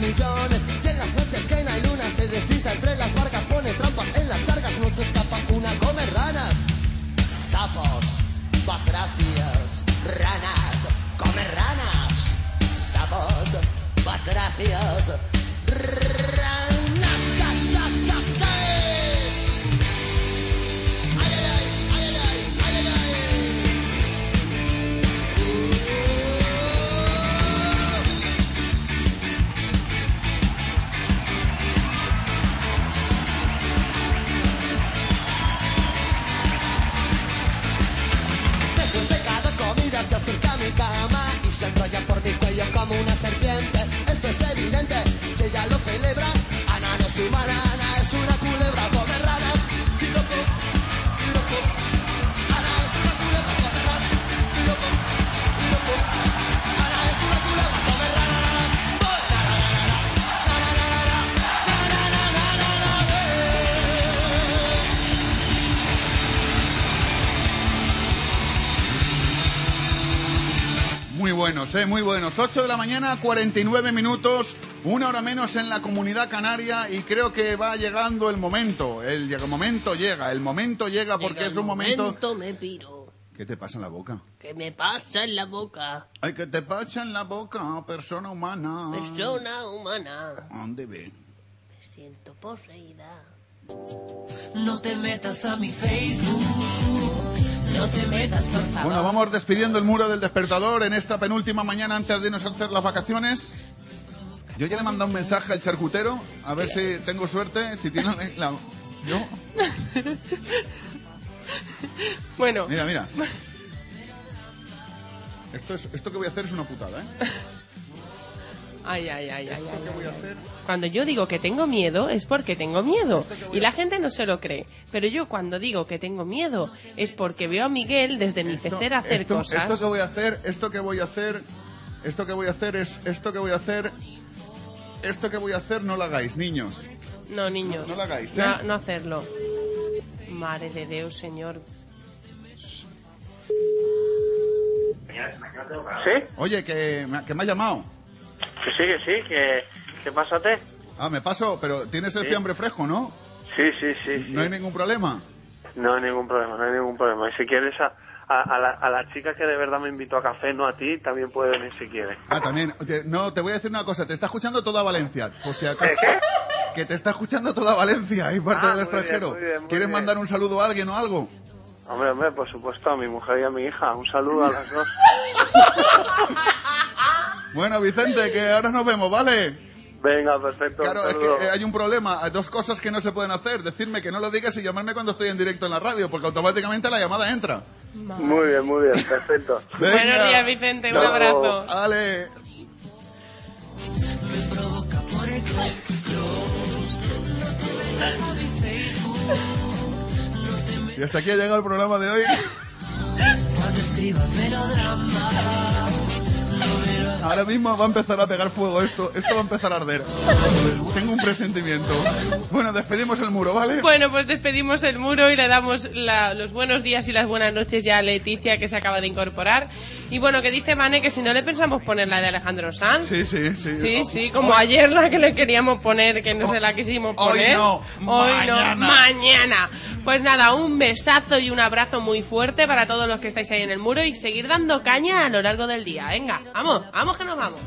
millones. Y en las noches que no hay luna se despista entre las barcas, pone trampas en las charcas, no se escapa una come ranas. Sapos, batracios, ranas, come ranas. Sapos, batracios, ranas. A mi cama y se enrolla por mi cuello como una serpiente. Esto es evidente, si ella lo celebra. Ana no es humana, Ana es una culebra,
buenos, eh, muy buenos. 8 de la mañana, 49 minutos, una hora menos en la comunidad canaria y creo que va llegando el momento. El llega- momento llega, el momento llega porque
Llega
es
el
un momento...
me piro.
¿Qué te pasa en la boca?
¿Qué me pasa en la boca?
Ay, que te pasa en la boca, persona humana.
Persona humana.
¿Dónde ve?
Me siento poseída.
No te metas a mi Facebook. No te metas, por favor.
Bueno, vamos despidiendo el muro del despertador en esta penúltima mañana antes de irnos a hacer las vacaciones. Yo ya le he mandado un mensaje al charcutero, a ver si tengo suerte, si tiene la... Yo,
Bueno.
mira, mira. Esto, es, esto que voy a hacer es una putada, ¿eh?
Ay, ay, ay, ay, ay. Cuando yo digo que tengo miedo es porque tengo miedo y la gente no se lo cree. Pero yo cuando digo que tengo miedo es porque veo a Miguel desde mi pecera hacer
esto,
cosas.
esto que voy a hacer, esto que voy a hacer, esto que voy a hacer es, esto que voy a hacer, esto que voy a hacer no lo hagáis, niños.
No, niños.
No lo hagáis,
No,
¿eh?
no hacerlo. Madre de Dios, señor.
¿Sí?
Oye, que, que me ha llamado.
Que sí, que sí, que... ¿Qué pásate?
Ah, me paso, pero tienes el
Sí.
fiambre fresco, ¿no?
Sí, sí, sí.
No hay ningún problema.
No hay ningún problema, no hay ningún problema. Y si quieres a, a, a la, a la chica que de verdad me invitó a café, no a ti, también puede venir si quiere.
Ah, también. no, te voy a decir una cosa. Te está escuchando toda Valencia. Por si acaso. Que te está escuchando toda Valencia y parte
Ah,
del
muy
extranjero.
bien, muy bien, muy
¿Quieres
bien.
mandar un saludo a alguien o algo?
Hombre, hombre, por supuesto, a mi mujer y a mi hija. Un saludo a las dos.
Bueno, Vicente, que ahora nos vemos, ¿vale?
Venga, perfecto.
Claro, es que hay un problema. Hay dos cosas que no se pueden hacer. Decirme que no lo digas y llamarme cuando estoy en directo en la radio, porque automáticamente la llamada entra.
Muy bien, muy bien, perfecto.
Venga.
Buenos días, Vicente. Un abrazo.
Ale.
Me provoca por el close, close. No te metas a mi Facebook.
Y hasta aquí ha llegado el programa de hoy.
Cuando escribas melodramas.
Ahora mismo va a empezar a pegar fuego esto. Esto va a empezar a arder. Tengo un presentimiento. Bueno, despedimos el muro, ¿vale?
Bueno, pues despedimos el muro y le damos los buenos días y las buenas noches ya a Leticia que se acaba de incorporar. Y bueno, que dice Mane que si no le pensamos poner la de Alejandro Sanz.
Sí, sí, sí.
Sí, sí, como ayer la que le queríamos poner, que no se la quisimos
Hoy
poner.
no,
Hoy
mañana.
no, mañana. Pues nada, un besazo y un abrazo muy fuerte para todos los que estáis ahí en el muro y seguir dando caña a lo largo del día. Venga, vamos, vamos que nos vamos.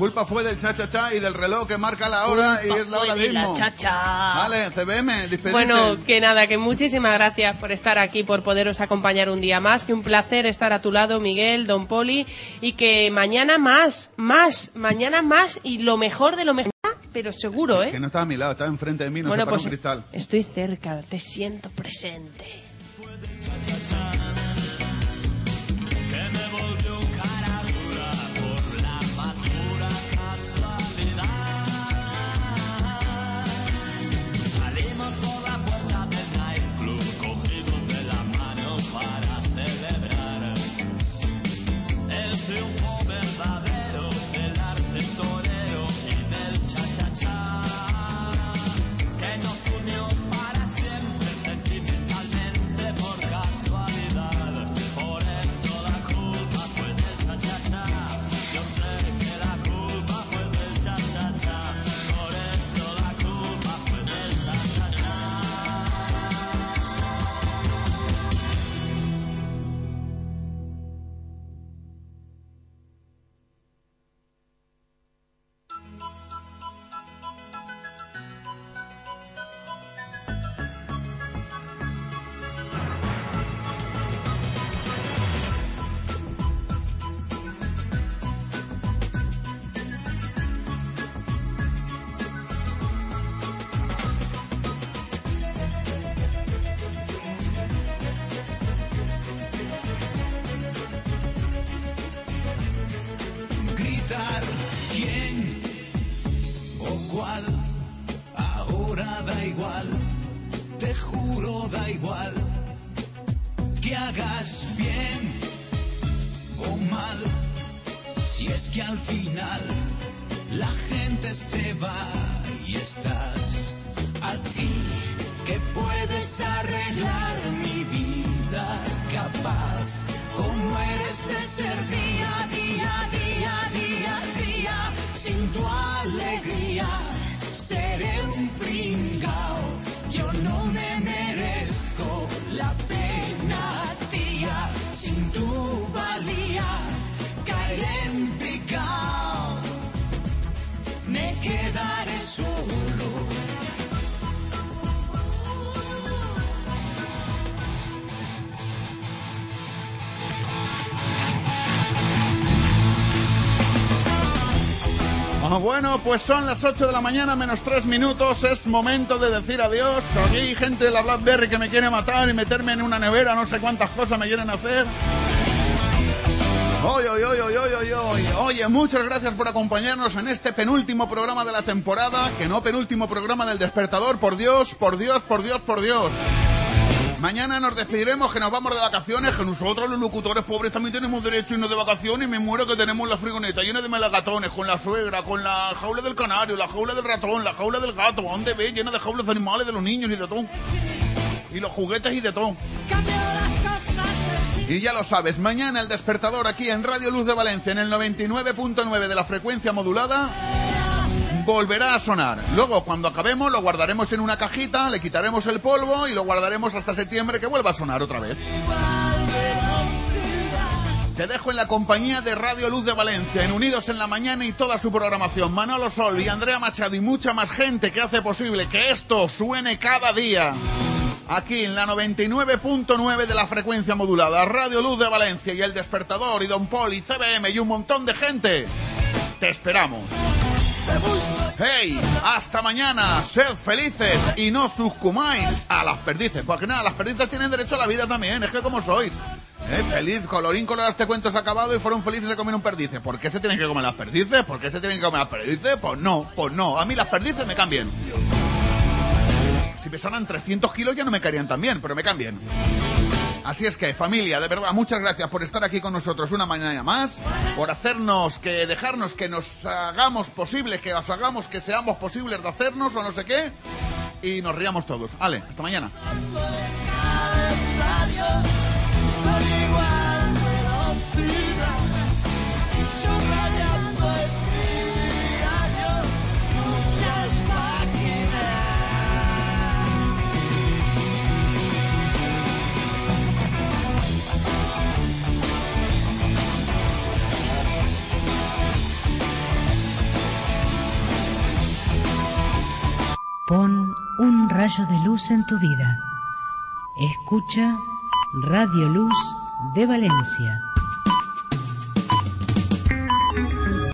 Culpa fue del cha-cha-cha y del reloj que marca la hora y es la
fue
hora
de la
mismo.
cha-cha.
Vale, CBM, despedite.
Bueno, que nada, que muchísimas gracias por estar aquí, por poderos acompañar un día más. Que un placer estar a tu lado, Miguel, Don Poli. Y que mañana más, más, mañana más y lo mejor de lo mejor. Pero seguro, ¿eh?
Que no estaba a mi lado, estaba enfrente de mí, no
bueno,
se paró
pues
un cristal.
estoy cerca, te siento presente.
Bueno, pues son las 8 de la mañana menos 3 minutos, es momento de decir adiós. Aquí hay gente de la BlackBerry que me quiere matar y meterme en una nevera, no sé cuántas cosas me quieren hacer. Oye, oye, oye, oye, oye, oye. Muchas gracias por acompañarnos en este penúltimo programa de la temporada, que no penúltimo programa del despertador, por Dios, por Dios, por Dios, por Dios. Mañana nos despediremos, que nos vamos de vacaciones, que nosotros los locutores pobres también tenemos derecho a irnos de vacaciones y me muero que tenemos la frigoneta llena de melagatones, con la suegra, con la jaula del canario, la jaula del ratón, la jaula del gato, ¿a dónde ve? Llena de jaulas de animales, de los niños y de todo. Y los juguetes y de todo. Y ya lo sabes, mañana el despertador aquí en Radio Luz de Valencia, en el 99.9 de la frecuencia modulada, volverá a sonar. Luego, cuando acabemos, lo guardaremos en una cajita, le quitaremos el polvo y lo guardaremos hasta septiembre que vuelva a sonar otra vez. Te dejo en la compañía de Radio Luz de Valencia, en Unidos en la Mañana y toda su programación. Manolo Sol y Andrea Machado y mucha más gente que hace posible que esto suene cada día. Aquí en la 99.9 de la frecuencia modulada, Radio Luz de Valencia y El Despertador y Don Paul y CBM y un montón de gente. Te esperamos. ¡Hey! ¡Hasta mañana! ¡Sed felices y no sucumáis a las perdices! Porque nada, las perdices tienen derecho a la vida también, es que como sois. ¿Eh? Feliz, colorín colorado, este cuento se ha acabado y fueron felices de comer un perdices. ¿Por qué se tienen que comer las perdices? ¿Por qué se tienen que comer las perdices? Pues no, pues no. A mí las perdices me cambian. Si pesaran 300 kilos ya no me caerían tan bien, pero me cambian. Así es que, familia, de verdad, muchas gracias por estar aquí con nosotros una mañana más, por hacernos que, dejarnos que nos hagamos posible, que os hagamos que seamos posibles de hacernos o no sé qué, y nos riamos todos. Vale, hasta mañana.
Pon un rayo de luz en tu vida. Escucha Radio Luz de Valencia